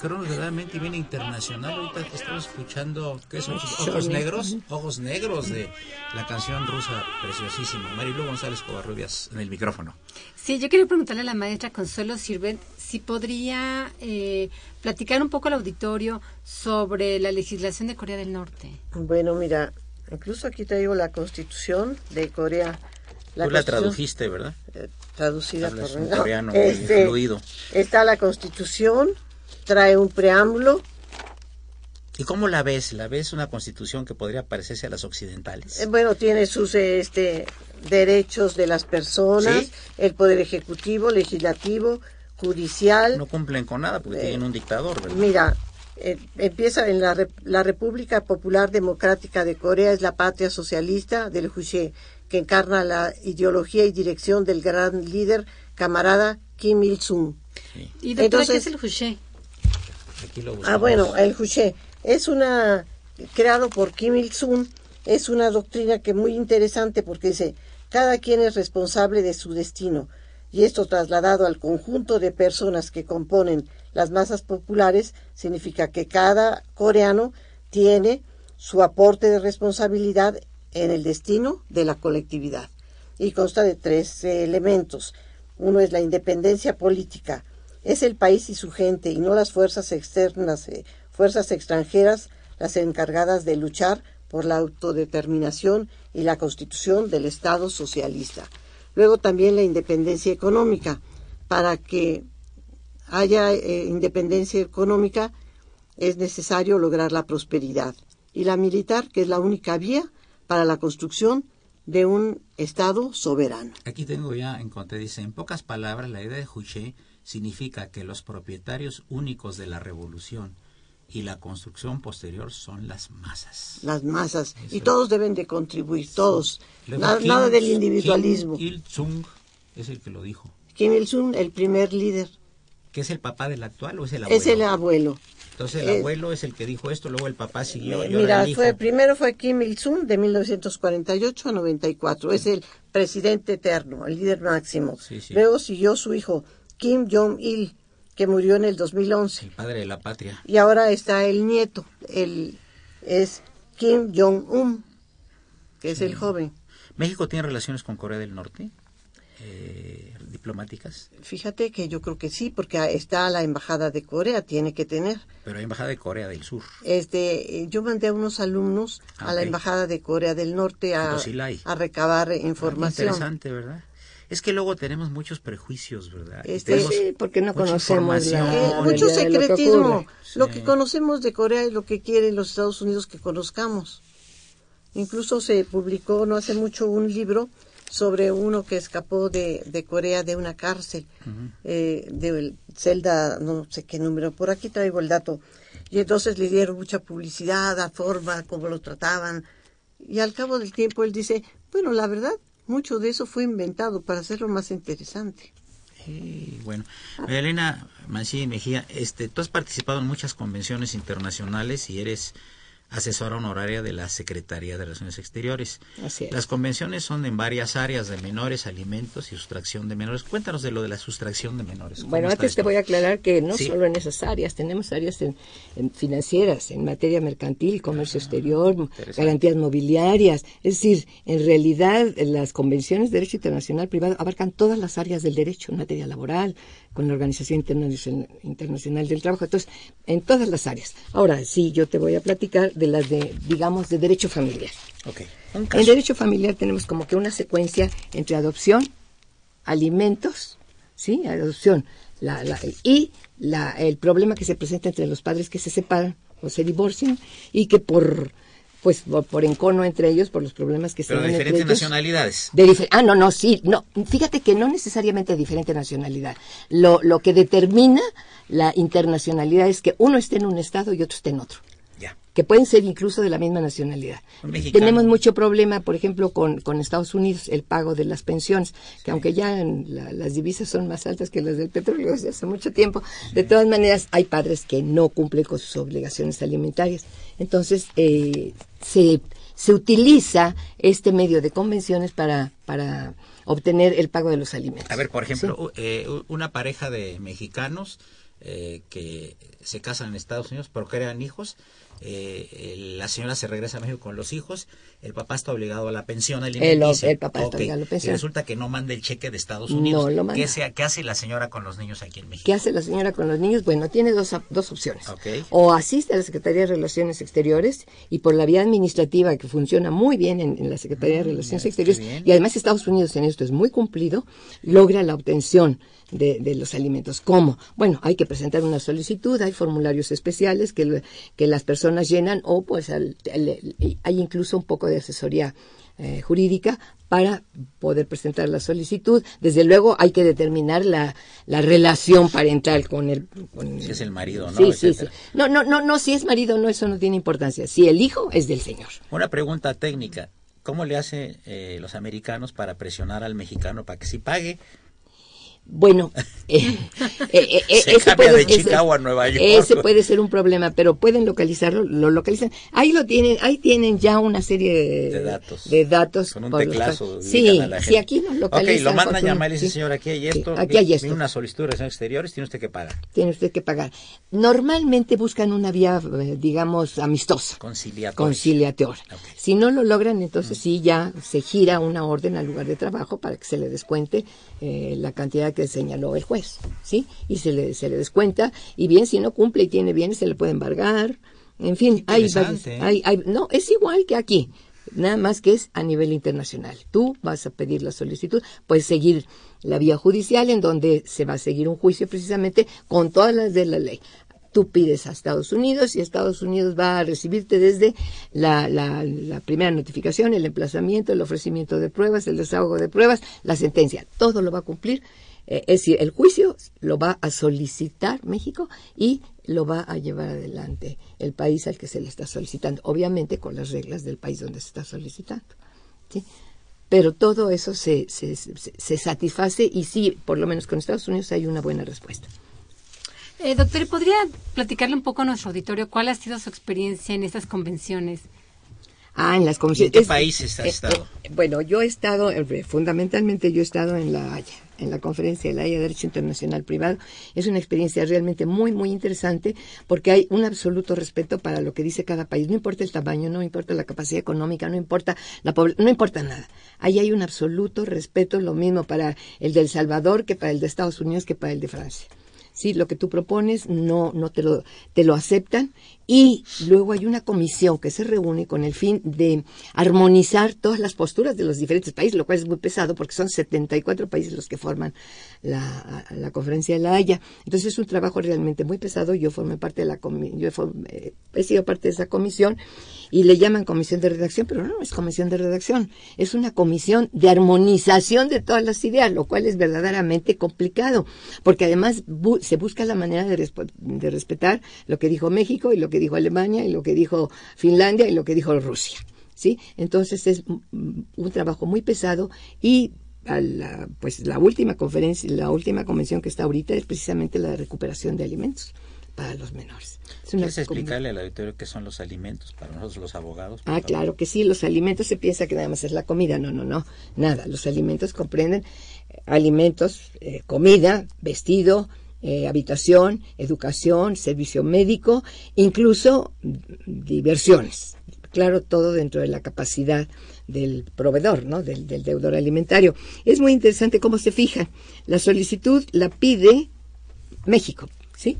Cronos realmente viene internacional. Ahorita te estamos escuchando, ¿qué son? Ojos negros, ojos negros de la canción rusa preciosísima. Marilu González Covarrubias en el micrófono. Sí, yo quería preguntarle a la maestra Consuelo Sirven si podría eh, platicar un poco al auditorio sobre la legislación de Corea del Norte. Bueno, mira, incluso aquí traigo la constitución de Corea. La Tú la tradujiste, ¿verdad? Eh, traducida Hablas por un no, coreano muy este, fluido. Está la constitución, trae un preámbulo. ¿Y cómo la ves? ¿La ves una constitución que podría parecerse a las occidentales? Eh, Bueno, tiene sus este, derechos de las personas, ¿Sí? el poder ejecutivo, legislativo, judicial. No cumplen con nada porque Eh, tienen un dictador, ¿verdad? Mira, eh, empieza en la, la República Popular Democrática de Corea, es la patria socialista del Juche, que encarna la ideología y dirección del gran líder camarada Kim Il-sung. ¿Y doctora, Entonces- qué es el Juche? Aquí lo Ah, bueno, el Juche es una creado por Kim Il-sung, es una doctrina que muy interesante porque dice, cada quien es responsable de su destino y esto trasladado al conjunto de personas que componen las masas populares significa que cada coreano tiene su aporte de responsabilidad en el destino de la colectividad y consta de tres elementos. Uno es la independencia política, es el país y su gente y no las fuerzas externas, eh, fuerzas extranjeras, las encargadas de luchar por la autodeterminación y la constitución del Estado socialista. Luego también la independencia económica. Para que haya eh, independencia económica es necesario lograr la prosperidad. Y la militar, que es la única vía para la construcción de un Estado soberano. Aquí tengo ya, encontré, dice, en pocas palabras, la idea de Juche significa que los propietarios únicos de la revolución y la construcción posterior son las masas. Las masas. Y todos deben de contribuir, todos. Luego, Nada, Kim- nada del individualismo. Kim Il-sung es el que lo dijo. Kim Il-sung, el primer líder, ¿Que es el papá del actual o es el abuelo? es el abuelo. Entonces el eh, abuelo es el que dijo esto, luego el papá siguió. y Mira, fue, primero fue Kim Il-sung de 1948 a 94. Es el presidente eterno, el líder máximo. Sí, sí. Luego siguió su hijo Kim Jong-il, que murió en el 2011. El padre de la patria. Y ahora está el nieto, el, es Kim Jong-un, que es el joven. ¿México tiene relaciones con Corea del Norte? Eh, diplomáticas. Fíjate que yo creo que sí, porque está la embajada de Corea, tiene que tener. Pero hay embajada de Corea del Sur. Este, eh, yo mandé a unos alumnos Ah, a la embajada de Corea del Norte sí a recabar Ah, información. Interesante, ¿verdad? Es que luego tenemos muchos prejuicios, ¿verdad? Este, sí, porque no conocemos la-. Eh, mucho ya, lo que secretismo. Lo que conocemos de Corea es lo que quieren los Estados Unidos que conozcamos. Incluso se publicó no hace mucho un libro sobre uno que escapó de, de Corea de una cárcel, eh, de celda, no sé qué número, por aquí traigo el dato. Y entonces le dieron mucha publicidad, la forma, cómo lo trataban. Y al cabo del tiempo él dice, bueno, la verdad, mucho de eso fue inventado para hacerlo más interesante. Sí, bueno, María Elena Mancilla y Mejía, este, tú has participado en muchas convenciones internacionales y eres asesora honoraria de la Secretaría de Relaciones Exteriores. Así es. Las convenciones son en varias áreas de menores, alimentos y sustracción de menores. Cuéntanos de lo de la sustracción de menores. ¿Cómo Bueno, antes te voy a aclarar que no Sí. solo en esas áreas, tenemos áreas en, en financieras, en materia mercantil, comercio exterior, Ah, interesante. garantías mobiliarias. Es decir, en realidad las convenciones de derecho internacional privado abarcan todas las áreas del derecho, en materia laboral, con la Organización Internacional, del Trabajo. Entonces, en todas las áreas. Ahora, sí, yo te voy a platicar de las de, digamos, de derecho familiar. En derecho familiar tenemos como que una secuencia entre adopción, alimentos, ¿sí? Adopción, la, la- y la, el problema que se presenta entre los padres que se separan o se divorcian y que por pues por, por encono entre ellos, por los problemas que se Pero de entre diferentes ellos, nacionalidades. de difer- ah, no, no, sí, no. Fíjate que no necesariamente de diferente nacionalidad. Lo, lo que determina la internacionalidad es que uno esté en un estado y otro esté en otro. Que pueden ser incluso de la misma nacionalidad. Mexicano. Tenemos mucho problema, por ejemplo, con, con Estados Unidos, el pago de las pensiones, que aunque ya en la- las divisas son más altas que las del petróleo desde hace mucho tiempo, de todas maneras hay padres que no cumplen con sus obligaciones alimentarias. Entonces, eh, se, se utiliza este medio de convenciones para, para obtener el pago de los alimentos. A ver, por ejemplo, Sí. eh, una pareja de mexicanos eh, que se casan en Estados Unidos, pero crean hijos, eh, la señora se regresa a México con los hijos, el papá está obligado a la pensión alimenticia. el papá está obligado a la pensión. Y resulta que no manda el cheque de Estados No Unidos. lo manda. ¿Qué, hace la señora con los niños aquí en México? ¿Qué hace la señora con los niños? Bueno, tiene dos, dos opciones. Ok. O asiste a la Secretaría de Relaciones Exteriores y por la vía administrativa que funciona muy bien en, en la Secretaría de Relaciones qué Exteriores y además Estados Unidos en esto es muy cumplido, logra la obtención de, de los alimentos. ¿Cómo? Bueno, hay que presentar una solicitud, hay formularios especiales que, que las personas llenan o pues al- al- hay incluso un poco de asesoría eh, jurídica para poder presentar la solicitud. Desde luego hay que determinar la, la relación parental con el... con- Si es el marido, ¿no? Sí, sí, sí. No, no, no, no, si es marido, no, eso no tiene importancia. Si el hijo es del señor. Una pregunta técnica. ¿Cómo le hacen eh, los americanos para presionar al mexicano para que sí pague? Bueno, eh, eh, eh, Se ese puede- de Chicago a Nueva York. Ese puede ser un problema, pero pueden localizarlo, lo localizan. Ahí lo tienen, ahí tienen ya una serie de, datos. de datos Con un los teclazo. digan Sí, gente. aquí nos Ok, localizan. lo mandan a llamar y dice, señor, aquí hay esto. aquí hay esto. una solicitud de relaciones exteriores, tiene usted que pagar. Tiene usted que pagar. Normalmente buscan una vía, eh, digamos, amistosa. Conciliatoria. conciliatoria. Ok. Si no lo logran, entonces sí ya se gira una orden al lugar de trabajo para que se le descuente eh, la cantidad que señaló el juez, ¿sí? Y se le, se le descuenta, y bien, si no cumple y tiene bienes, se le puede embargar. En fin, hay, ¿eh? hay, hay- no, es igual que aquí, nada más que es a nivel internacional. Tú vas a pedir la solicitud, puedes seguir la vía judicial en donde se va a seguir un juicio precisamente con todas las de la ley. tú pides a Estados Unidos y Estados Unidos va a recibirte desde la, la, la primera notificación, el emplazamiento, el ofrecimiento de pruebas, el desahogo de pruebas, la sentencia. Todo lo va a cumplir. Eh, es decir, el juicio lo va a solicitar México y lo va a llevar adelante el país al que se le está solicitando, obviamente con las reglas del país donde se está solicitando. ¿sí? Pero todo eso se, se, se, se satisface y sí, por lo menos con Estados Unidos hay una buena respuesta. Eh, doctor, ¿podría platicarle un poco a nuestro auditorio cuál ha sido su experiencia en estas convenciones? Ah, en las ¿Y comisiones. en qué Es- países has estado? bueno, yo he estado, eh, fundamentalmente yo he estado en la Haya, en la conferencia de la Haya de Derecho Internacional Privado. Es una experiencia realmente muy, muy interesante porque hay un absoluto respeto para lo que dice cada país. No importa el tamaño, no importa la capacidad económica, no importa la no importa nada. Ahí hay un absoluto respeto, lo mismo para el de El Salvador que para el de Estados Unidos que para el de Francia. Sí, lo que tú propones no, no te lo, te lo aceptan y luego hay una comisión que se reúne con el fin de armonizar todas las posturas de los diferentes países, lo cual es muy pesado porque son 74 países los que forman la, la conferencia de la Haya. Entonces es un trabajo realmente muy pesado. Yo formé parte de la yo he, form- eh, sido parte de esa comisión y le llaman comisión de redacción, pero no es comisión de redacción, es una comisión de armonización de todas las ideas, lo cual es verdaderamente complicado, porque además bu- se busca la manera de, respo- de respetar lo que dijo México y lo que dijo Alemania y lo que dijo Finlandia y lo que dijo Rusia. ¿Sí? Entonces es un trabajo muy pesado y a la, pues la última conferencia, la última convención que está ahorita es precisamente la de recuperación de alimentos para los menores. Es una ¿Quieres explicarle al auditorio qué son los alimentos para nosotros los abogados? Ah, favor? claro que sí, los alimentos se piensa que nada más es la comida, no, no, no, nada, los alimentos comprenden eh, alimentos, eh, comida, vestido, eh, habitación, educación, servicio médico, incluso diversiones. Claro, todo dentro de la capacidad del proveedor, ¿no? Del, del deudor alimentario. Es muy interesante cómo se fija. La solicitud la pide México, ¿sí?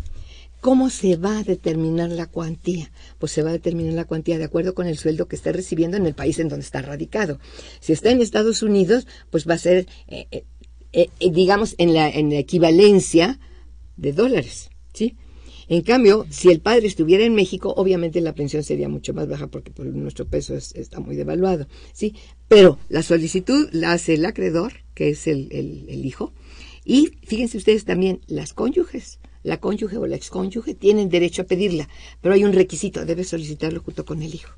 ¿Cómo se va a determinar la cuantía? Pues se va a determinar la cuantía de acuerdo con el sueldo que esté recibiendo en el país en donde está radicado. Si está en Estados Unidos, pues va a ser, eh, eh, eh, digamos, en la, en la equivalencia de dólares, ¿sí? En cambio, si el padre estuviera en México, obviamente la pensión sería mucho más baja porque nuestro peso es- está muy devaluado, ¿sí? Pero la solicitud la hace el acreedor, que es el, el- el hijo, y fíjense ustedes también, las cónyuges, la cónyuge o la excónyuge tienen derecho a pedirla, pero hay un requisito, debe solicitarlo junto con el hijo,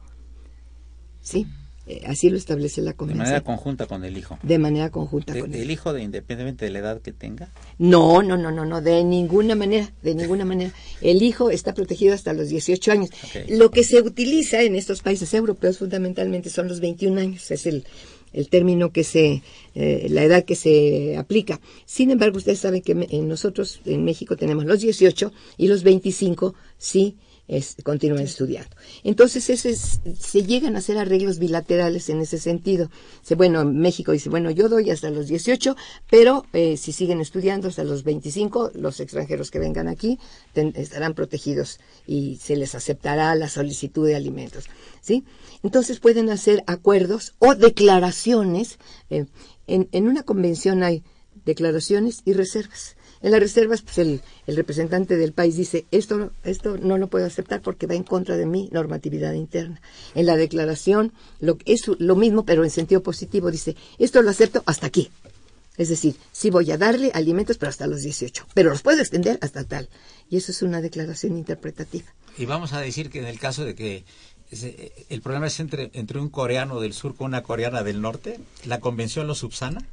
¿sí? Eh, así lo establece la De convención. manera conjunta con el hijo. De manera conjunta De- con el el hijo, de, independientemente de la edad que tenga. no, no, no, no, no, de ninguna manera, de ninguna manera. El hijo está protegido hasta los 18 años. Lo que se utiliza en estos países europeos fundamentalmente son los 21 años, es el, el término que se, eh, la edad que se aplica. Sin embargo, ustedes saben que me- en nosotros en México tenemos los 18 y los 25 sí es, continúan estudiando. Entonces, ese es- se llegan a hacer arreglos bilaterales en ese sentido. Se, bueno, México dice, bueno, yo doy hasta los 18, pero eh, si siguen estudiando hasta los 25, los extranjeros que vengan aquí ten- estarán protegidos y se les aceptará la solicitud de alimentos. ¿sí? Entonces, pueden hacer acuerdos o declaraciones. eh, en, en una convención hay declaraciones y reservas. En las reservas, pues el, el representante del país dice, esto, esto no lo puedo aceptar porque va en contra de mi normatividad interna. En la declaración lo, es lo mismo, pero en sentido positivo, dice, esto lo acepto hasta aquí. Es decir, sí voy a darle alimentos, pero hasta los 18, pero los puedo extender hasta tal. Y eso es una declaración interpretativa. Y vamos a decir que en el caso de que el problema es entre, entre un coreano del sur con una coreana del norte, ¿la convención lo subsana?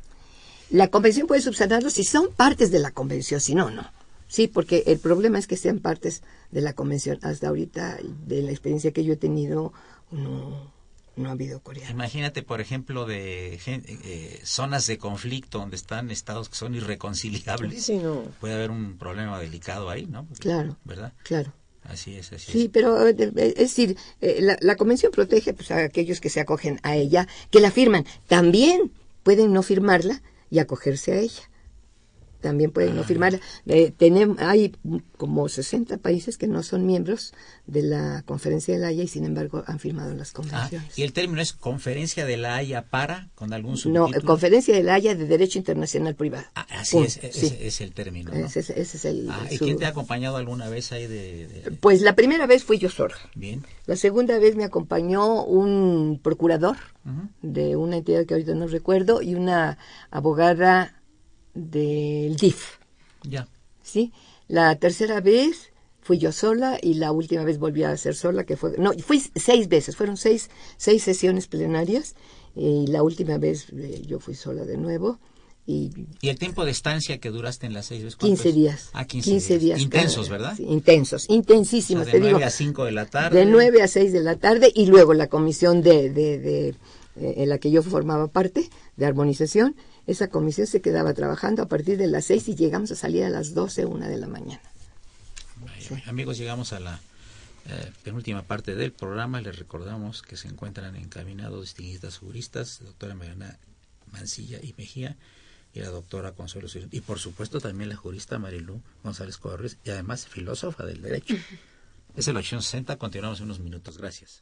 La convención puede subsanarlo si son partes de la convención, si no, no. Sí, porque el problema es que sean partes de la convención. Hasta ahorita, de la experiencia que yo he tenido, no, no ha habido coreano. Imagínate, por ejemplo, de eh, zonas de conflicto donde están estados que son irreconciliables. Sí, no. Puede haber un problema delicado ahí, ¿no? Claro. ¿Verdad? Claro. Así es, así Sí, es. pero eh, es decir, eh, la, la convención protege pues, a aquellos que se acogen a ella, que la firman. También pueden no firmarla y acogerse a ella. También pueden no firmarla. Eh, tenemos, hay como 60 países que no son miembros de la Conferencia de la Haya y sin embargo han firmado las Ah, convenciones. y el término es Conferencia de la Haya para, con algún no, subtítulo. eh, Conferencia de la Haya de Derecho Internacional Privado. Ah, así es, Sí. es el término. ¿no? Ese, es- ese es el... Ah, ¿Y su- quién te ha acompañado alguna vez ahí de...? de- Pues la primera vez fui yo sola. Bien. La segunda vez me acompañó un procurador de una entidad que ahorita no recuerdo y una abogada del DIF. Ya. ¿sí? La tercera vez fui yo sola y la última vez volví a ser sola, que fue, no, fui seis veces, fueron seis, seis sesiones plenarias y la última vez eh, yo fui sola de nuevo y ¿Y el tiempo de estancia que duraste en las seis veces? cuánto 15 es? días. Ah, 15, días. Intensos, cada- ¿verdad? sí, intensos, O intensísimos, sea, te de digo. 9 a 5 de la tarde. De 9 a 6 de la tarde y luego la comisión de, de, de, eh, en la que yo formaba parte, de armonización, esa comisión se quedaba trabajando a partir de las 6 y llegamos a salir a las 12, una de la mañana. Amigos, llegamos a la eh, penúltima parte del programa. Les recordamos que se encuentran encaminados distinguidas juristas, doctora Mariana Mancilla y Mejía y la doctora Consuelo. Y por supuesto también la jurista Marilú González Corres y además filósofa del derecho. Es el 860, continuamos unos minutos. Gracias.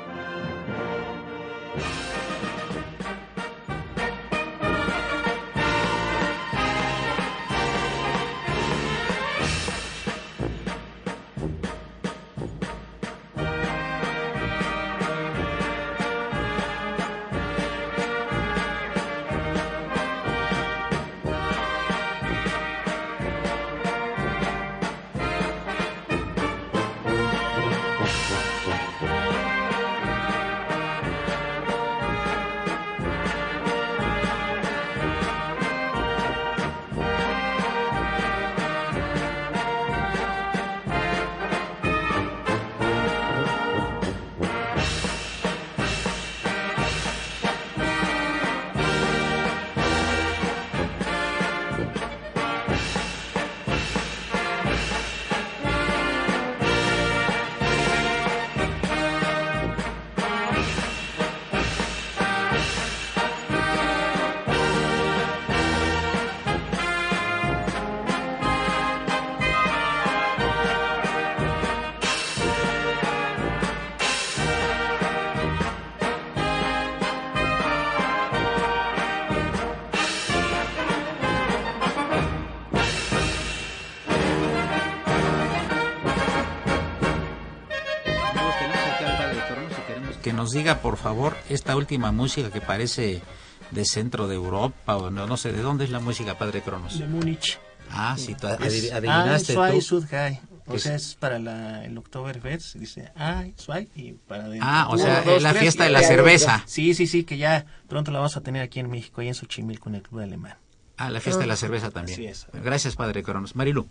Nos diga, por favor, esta última música que parece de centro de Europa o no, no sé, ¿de dónde es la música, padre Cronos? de Múnich. Ah, sí, tú Es adivinaste tú. Sudhai. O sea, es para la, el Oktoberfest, dice zwei, y para adentro. Ah, o Uno, sea, dos, es la tres, fiesta de la cerveza. Sí, sí, sí, que ya pronto la vamos a tener aquí en México, y en Xochimilco, en el Club Alemán. Ah, la fiesta de la cerveza también. Así es. Gracias, padre Cronos. Marilu.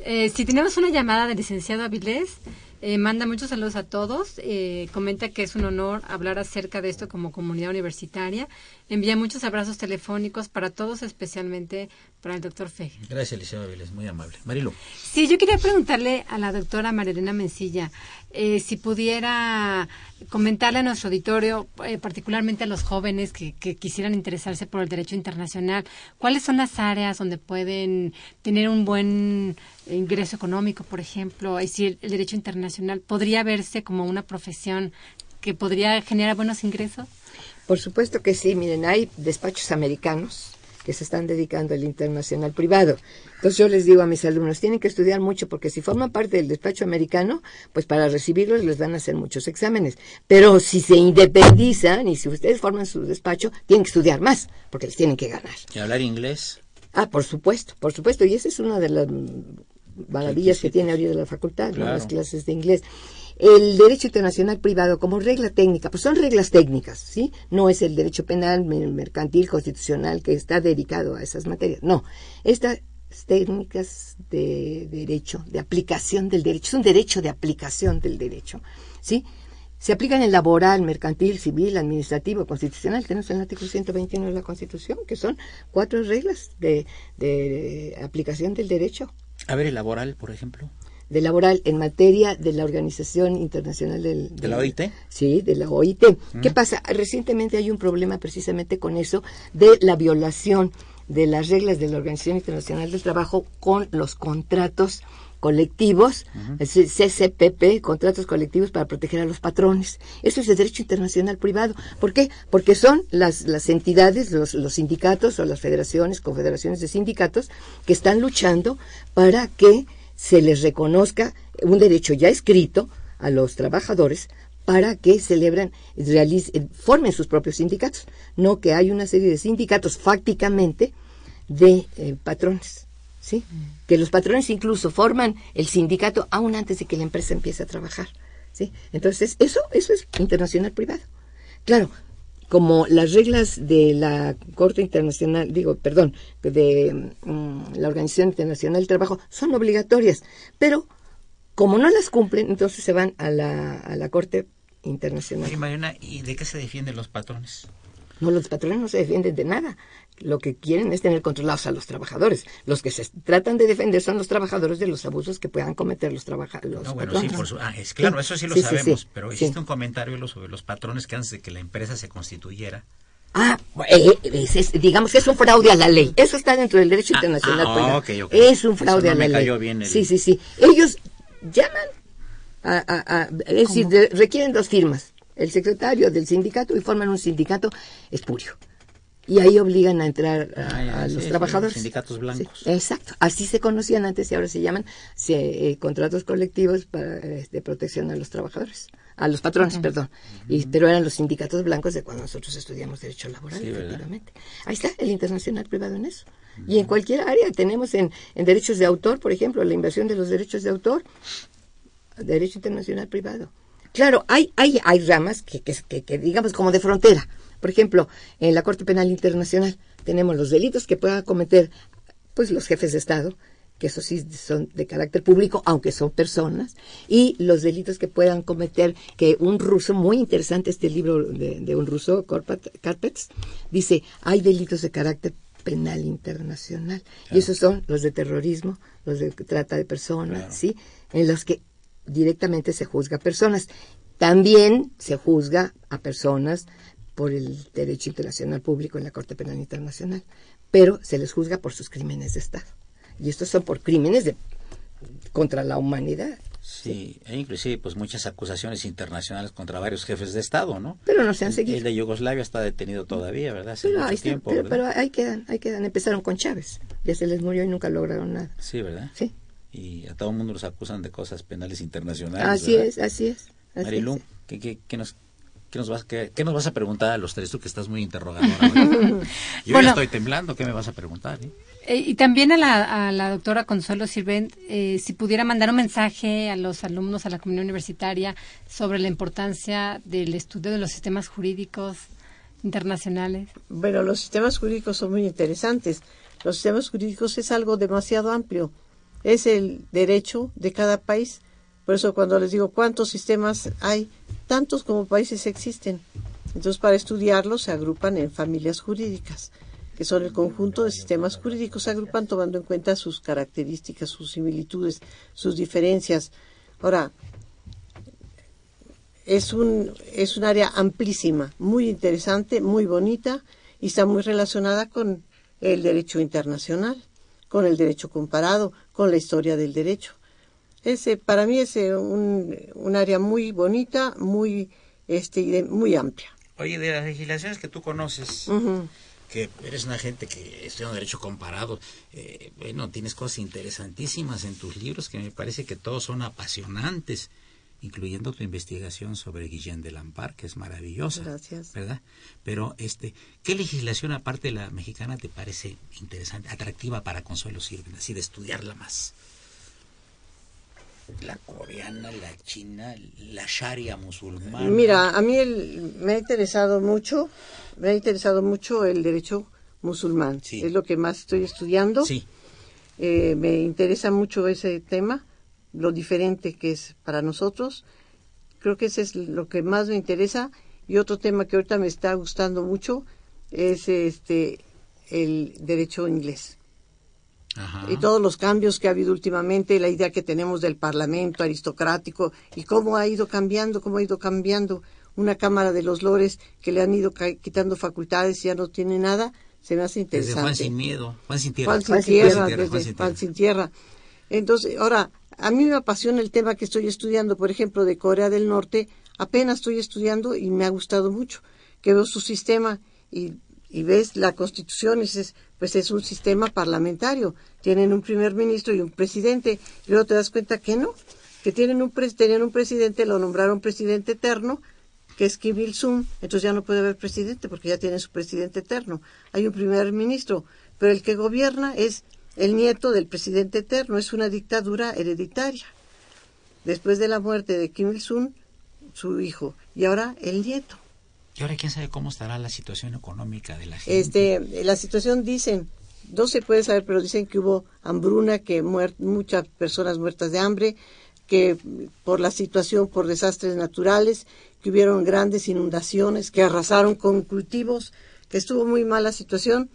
Eh, si tenemos una llamada del licenciado Avilés, eh, manda muchos saludos a todos, eh, comenta que es un honor hablar acerca de esto como comunidad universitaria, envía muchos abrazos telefónicos para todos, especialmente para el doctor Feje. Gracias, Liceo Avilés, muy amable. Marilu. Sí, yo quería preguntarle a la doctora Marilena Mencilla eh, si pudiera comentarle a nuestro auditorio, eh, particularmente a los jóvenes que, que quisieran interesarse por el derecho internacional, cuáles son las áreas donde pueden tener un buen ingreso económico, por ejemplo, y si el, el derecho internacional podría verse como una profesión que podría generar buenos ingresos. Por supuesto que sí, miren, hay despachos americanos que se están dedicando al internacional privado. Entonces yo les digo a mis alumnos, tienen que estudiar mucho porque si forman parte del despacho americano, pues para recibirlos les van a hacer muchos exámenes. Pero si se independizan y si ustedes forman su despacho, tienen que estudiar más porque les tienen que ganar. ¿Y hablar inglés? Ah, por supuesto, por supuesto. Y esa es una de las maravillas que tiene ahorita la facultad, las clases de inglés. El derecho internacional privado como regla técnica, pues son reglas técnicas, ¿sí? No es el derecho penal, mercantil, constitucional que está dedicado a esas materias. No, estas técnicas de derecho, de aplicación del derecho, es un derecho de aplicación del derecho, ¿sí? Se aplican en laboral, mercantil, civil, administrativo, constitucional. Tenemos el artículo 121 de la Constitución, que son cuatro reglas de, de aplicación del derecho. A ver, el laboral, por ejemplo de laboral en materia de la Organización Internacional del, de, la OIT. Sí, de la OIT. ¿Qué pasa? Recientemente hay un problema precisamente con eso de la violación de las reglas de la Organización Internacional del Trabajo con los contratos colectivos, CCPP, contratos colectivos para proteger a los patrones. Eso es de derecho internacional privado. ¿Por qué? Porque son las, las entidades, los, los sindicatos o las federaciones, confederaciones de sindicatos que están luchando para que se les reconozca un derecho ya escrito a los trabajadores para que celebren, realicen, formen sus propios sindicatos, no que hay una serie de sindicatos fácticamente de eh, patrones, ¿sí? Que los patrones incluso forman el sindicato aún antes de que la empresa empiece a trabajar, ¿sí? Entonces, eso, eso es internacional privado. Claro, como las reglas de la Corte Internacional, digo, perdón, de mm, la Organización Internacional del Trabajo son obligatorias, pero como no las cumplen, entonces se van a la, a la Corte Internacional. Y Mariana, ¿y de qué se defienden los patrones? No, los patrones no se defienden de nada lo que quieren es tener controlados a los trabajadores. Los que se tratan de defender son los trabajadores de los abusos que puedan cometer los trabajadores. No, bueno, sí, por su, ah, es claro, eso sí lo sabemos, pero existe un comentario sobre los patrones que antes de que la empresa se constituyera, Ah, eh, digamos que es un fraude a la ley. Eso está dentro del derecho ah, internacional. Ah, Es un fraude a la ley. Sí, sí, sí. Ellos llaman a, es decir, requieren dos firmas. El secretario del sindicato y forman un sindicato espurio y ahí obligan a entrar a, ah, los trabajadores. sindicatos blancos. exacto, así se conocían antes y ahora se llaman eh, contratos colectivos para, de este, protección a los trabajadores, a los patrones, perdón. y, pero eran los sindicatos blancos de cuando nosotros estudiamos derecho laboral, efectivamente. Ahí está el internacional privado en eso. Y en cualquier área tenemos en, en derechos de autor, por ejemplo, la inversión de los derechos de autor, derecho internacional privado. Claro, hay, hay, hay ramas que, que, que digamos como de frontera. Por ejemplo, en la Corte Penal Internacional tenemos los delitos que puedan cometer pues los jefes de Estado, que eso sí son de carácter público, aunque son personas, y los delitos que puedan cometer, que un ruso, muy interesante este libro de, un ruso, Carpets, dice, hay delitos de carácter penal internacional, y esos son los de terrorismo, los de trata de personas, ¿sí? En los que directamente se juzga a personas. También se juzga a personas por el derecho internacional público en la Corte Penal Internacional, pero se les juzga por sus crímenes de Estado. Y estos son por crímenes de contra la humanidad. Sí, e inclusive pues muchas acusaciones internacionales contra varios jefes de Estado, ¿no? Pero no se han seguido. El de Yugoslavia está detenido todavía, ¿verdad? pero, ahí tiempo, pero, ahí quedan, ahí quedan. Empezaron con Chávez, ya se les murió y nunca lograron nada. Sí, ¿verdad? Sí. Y a todo el mundo los acusan de cosas penales internacionales. Así es, así es. Marilu, ¿qué, qué, nos, ¿Qué nos, vas, qué, nos vas a preguntar a los tres? Tú que estás muy interrogadora. Yo ya estoy temblando. ¿Qué me vas a preguntar? Eh? Eh, y también a la, a la doctora Consuelo Sirvent, eh, si pudiera mandar un mensaje a los alumnos, a la comunidad universitaria, sobre la importancia del estudio de los sistemas jurídicos internacionales. Bueno, los sistemas jurídicos son muy interesantes. Los sistemas jurídicos es algo demasiado amplio. Es el derecho de cada país por eso cuando les digo cuántos sistemas hay, tantos como países existen. Entonces para estudiarlos se agrupan en familias jurídicas, que son el conjunto de sistemas jurídicos, se agrupan tomando en cuenta sus características, sus similitudes, sus diferencias. Ahora, es un, es un área amplísima, muy interesante, muy bonita y está muy relacionada con el derecho internacional, con el derecho comparado, con la historia del derecho. Ese, para mí es un, un área muy bonita, muy, este, muy amplia. Oye, de las legislaciones que tú conoces, que eres una gente que estudia un derecho comparado, eh, bueno, tienes cosas interesantísimas en tus libros que me parece que todos son apasionantes, incluyendo tu investigación sobre Guillén de Lampar, que es maravillosa. Gracias. ¿Verdad? Pero, este, ¿qué legislación aparte de la mexicana te parece interesante, atractiva para Consuelo Sirven, así de estudiarla más? la coreana, la china, la sharia musulmana. Mira, a mí el- me ha interesado mucho, me ha interesado mucho el derecho musulmán. Sí. Es lo que más estoy estudiando. Sí, Eh, me interesa mucho ese tema, lo diferente que es para nosotros. Creo que ese es lo que más me interesa. Y otro tema que ahorita me está gustando mucho es este el derecho inglés. ajá. y todos los cambios que ha habido últimamente, la idea que tenemos del Parlamento aristocrático y cómo ha ido cambiando, cómo ha ido cambiando una Cámara de los Lores que le han ido quitando facultades y ya no tiene nada, se me hace Desde interesante. Juan sin miedo, Juan sin tierra. Juan sin tierra, Juan desde Juan sin Juan tierra. sin tierra. Entonces, ahora, a mí me apasiona el tema que estoy estudiando, por ejemplo, de Corea del Norte. Apenas estoy estudiando y me ha gustado mucho, que veo su sistema y, ves la constitución, y dices, pues es un sistema parlamentario. Tienen un primer ministro y un presidente. Y luego te das cuenta que no, que tienen un, tenían un presidente, lo nombraron presidente eterno, que es Kim Il-sung, entonces ya no puede haber presidente porque ya tiene su presidente eterno. Hay un primer ministro, pero el que gobierna es el nieto del presidente eterno, es una dictadura hereditaria. Después de la muerte de Kim Il-sung, su hijo, y ahora el nieto. Y ahora quién sabe cómo estará la situación económica de la gente. Este, la situación dicen, no se puede saber, pero dicen que hubo hambruna, que muer- muchas personas muertas de hambre, que por la situación, por desastres naturales, que hubieron grandes inundaciones, que arrasaron con cultivos, que estuvo muy mala situación.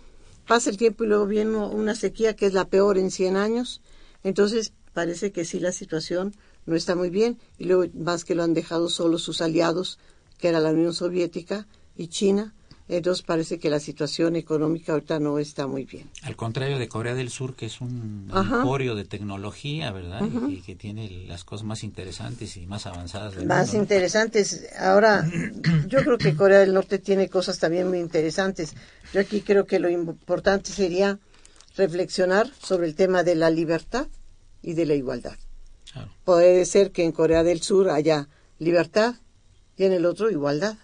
Pasa el tiempo y luego viene una sequía que es la peor en 100 años. Entonces parece que sí la situación no está muy bien y luego más que lo han dejado solo sus aliados, que era la Unión Soviética y China. Entonces parece que la situación económica ahorita no está muy bien. Al contrario de Corea del Sur, que es un emporio de tecnología, ¿verdad? Y que tiene las cosas más interesantes y más avanzadas del Más interesantes. Ahora, yo creo que Corea del Norte tiene cosas también muy interesantes. Yo aquí creo que lo importante sería reflexionar sobre el tema de la libertad y de la igualdad. Claro. Puede ser que en Corea del Sur haya libertad y en el otro igualdad.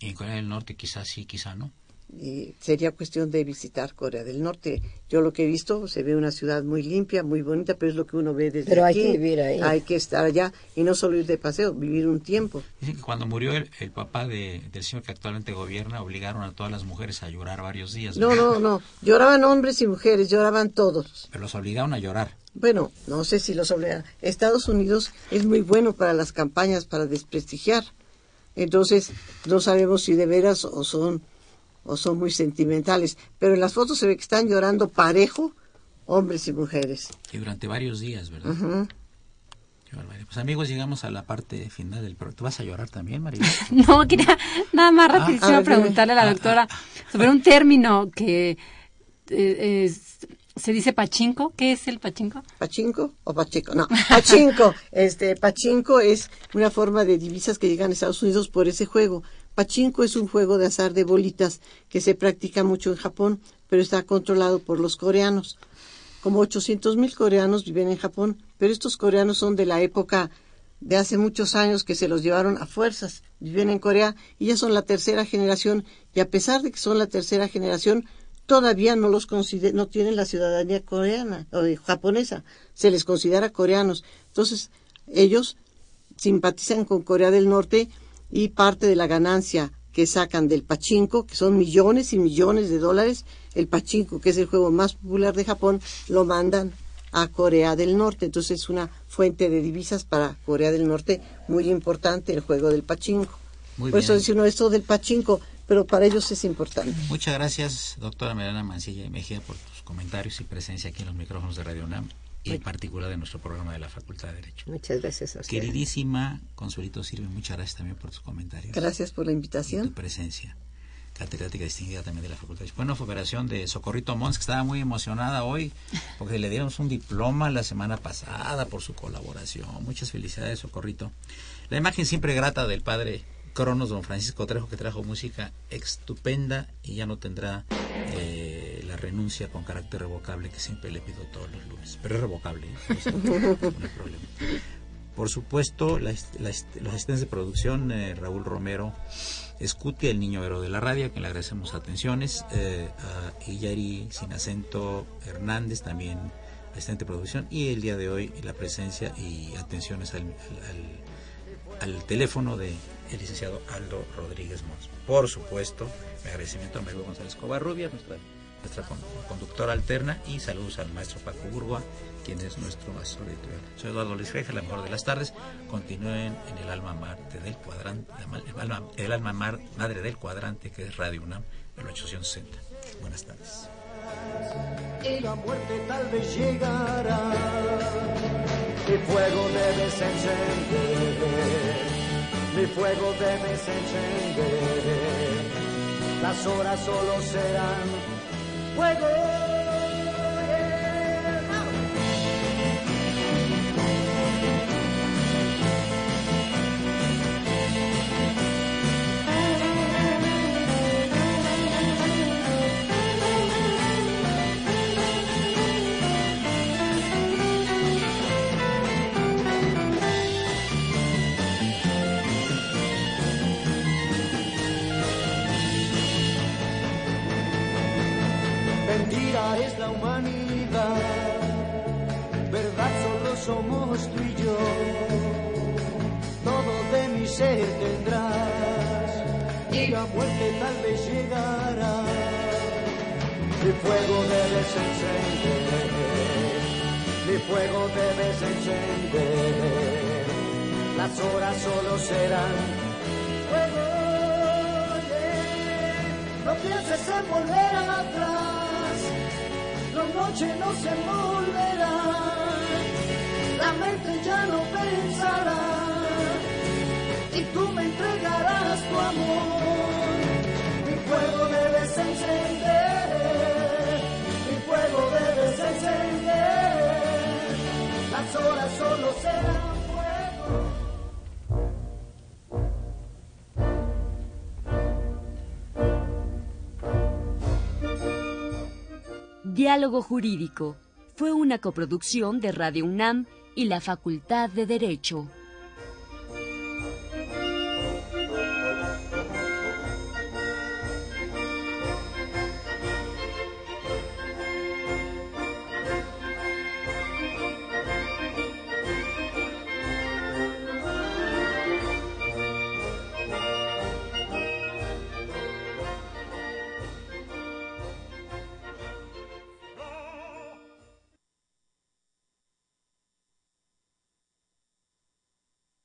Y en Corea del Norte quizás sí, quizás no. y sería cuestión de visitar Corea del Norte. Yo lo que he visto, se ve una ciudad muy limpia, muy bonita, pero es lo que uno ve desde Pero hay aquí. que vivir ahí. Hay que estar allá y no solo ir de paseo, vivir un tiempo. Dicen que cuando murió el, el papá de, del señor que actualmente gobierna, obligaron a todas las mujeres a llorar varios días. No, ¿verdad? no, no. Lloraban hombres y mujeres, lloraban todos. Pero los obligaron a llorar. Bueno, no sé si los obligan. Estados Unidos es muy bueno para las campañas para desprestigiar. Entonces, no sabemos si de veras o son o son muy sentimentales, pero en las fotos se ve que están llorando parejo hombres y mujeres. Y durante varios días, ¿verdad? Barbaridad. Pues amigos, llegamos a la parte final del programa. ¿Tú vas a llorar también, María? No, quería nada más rapidísimo a ver, dime. preguntarle a la doctora sobre un término que eh, es- se dice pachinko. ¿Qué es el pachinko? ¿Pachinko o Pacheco? No, Pachinko. Este, Pachinko es una forma de divisas que llegan a Estados Unidos por ese juego. Pachinko es un juego de azar de bolitas que se practica mucho en Japón, pero está controlado por los coreanos. Como 800 mil coreanos viven en Japón, pero estos coreanos son de la época de hace muchos años que se los llevaron a fuerzas. Viven en Corea y ya son la tercera generación y a pesar de que son la tercera generación, todavía no los consider- no tienen la ciudadanía coreana o de- japonesa. Se les considera coreanos. Entonces, ellos simpatizan con Corea del Norte y parte de la ganancia que sacan del pachinko, que son millones y millones de dólares, el pachinko, que es el juego más popular de Japón, lo mandan a Corea del Norte. Entonces es una fuente de divisas para Corea del Norte muy importante el juego del pachinko. Muy Por eso dice uno esto del pachinko, pero para ellos es importante. Muchas gracias, doctora Mariana Mancilla y Mejía, por tus comentarios y presencia aquí en los micrófonos de Radio UNAM y en particular de nuestro programa de la Facultad de Derecho. Muchas gracias a usted. Queridísima Consuelito Sirve, muchas gracias también por tus comentarios. Gracias por la y tu invitación. presencia. Catedrática distinguida también de la Facultad. Bueno, fue operación de Socorrito Mons, que estaba muy emocionada hoy, porque le dieron un diploma la semana pasada por su colaboración. Muchas felicidades, Socorrito. La imagen siempre grata del padre Cronos, don Francisco Trejo, que trajo música estupenda y ya no tendrá eh, la renuncia con carácter revocable que siempre le pido todos los lunes. Pero es revocable, ¿eh? No hay problema. Por supuesto, los asistentes de producción, eh, Raúl Romero, Escuti, el niño héroe de la radio, a quien le agradecemos atenciones, eh, a Iyari Sin Acento Hernández, también asistente de producción, y el día de hoy la presencia y atenciones al teléfono de el licenciado Aldo Rodríguez Mons. Por supuesto, mi agradecimiento a Mario González Covarrubias, nuestra, nuestra con- conductora alterna, y saludos al maestro Paco Burgoa, quien es nuestro maestro editorial. Soy Eduardo Luis Feja, la mejor de las tardes. Continúen en el alma marte del cuadrante, el alma, el madre del cuadrante, que es Radio UNAM, el 860. Buenas tardes. y la muerte tal vez llegará. Mi fuego debes encender, mi fuego debes encender. Las horas solo serán fuego. Debes encender, mi fuego debes encender. Las horas solo serán fuego. No pienses en volver atrás, la noche no se volverá, la mente ya no pensará, y tú me entregarás tu amor. Mi fuego debes encender, debes encender, las horas solo serán fuego. Diálogo Jurídico fue una coproducción de Radio UNAM y la Facultad de Derecho.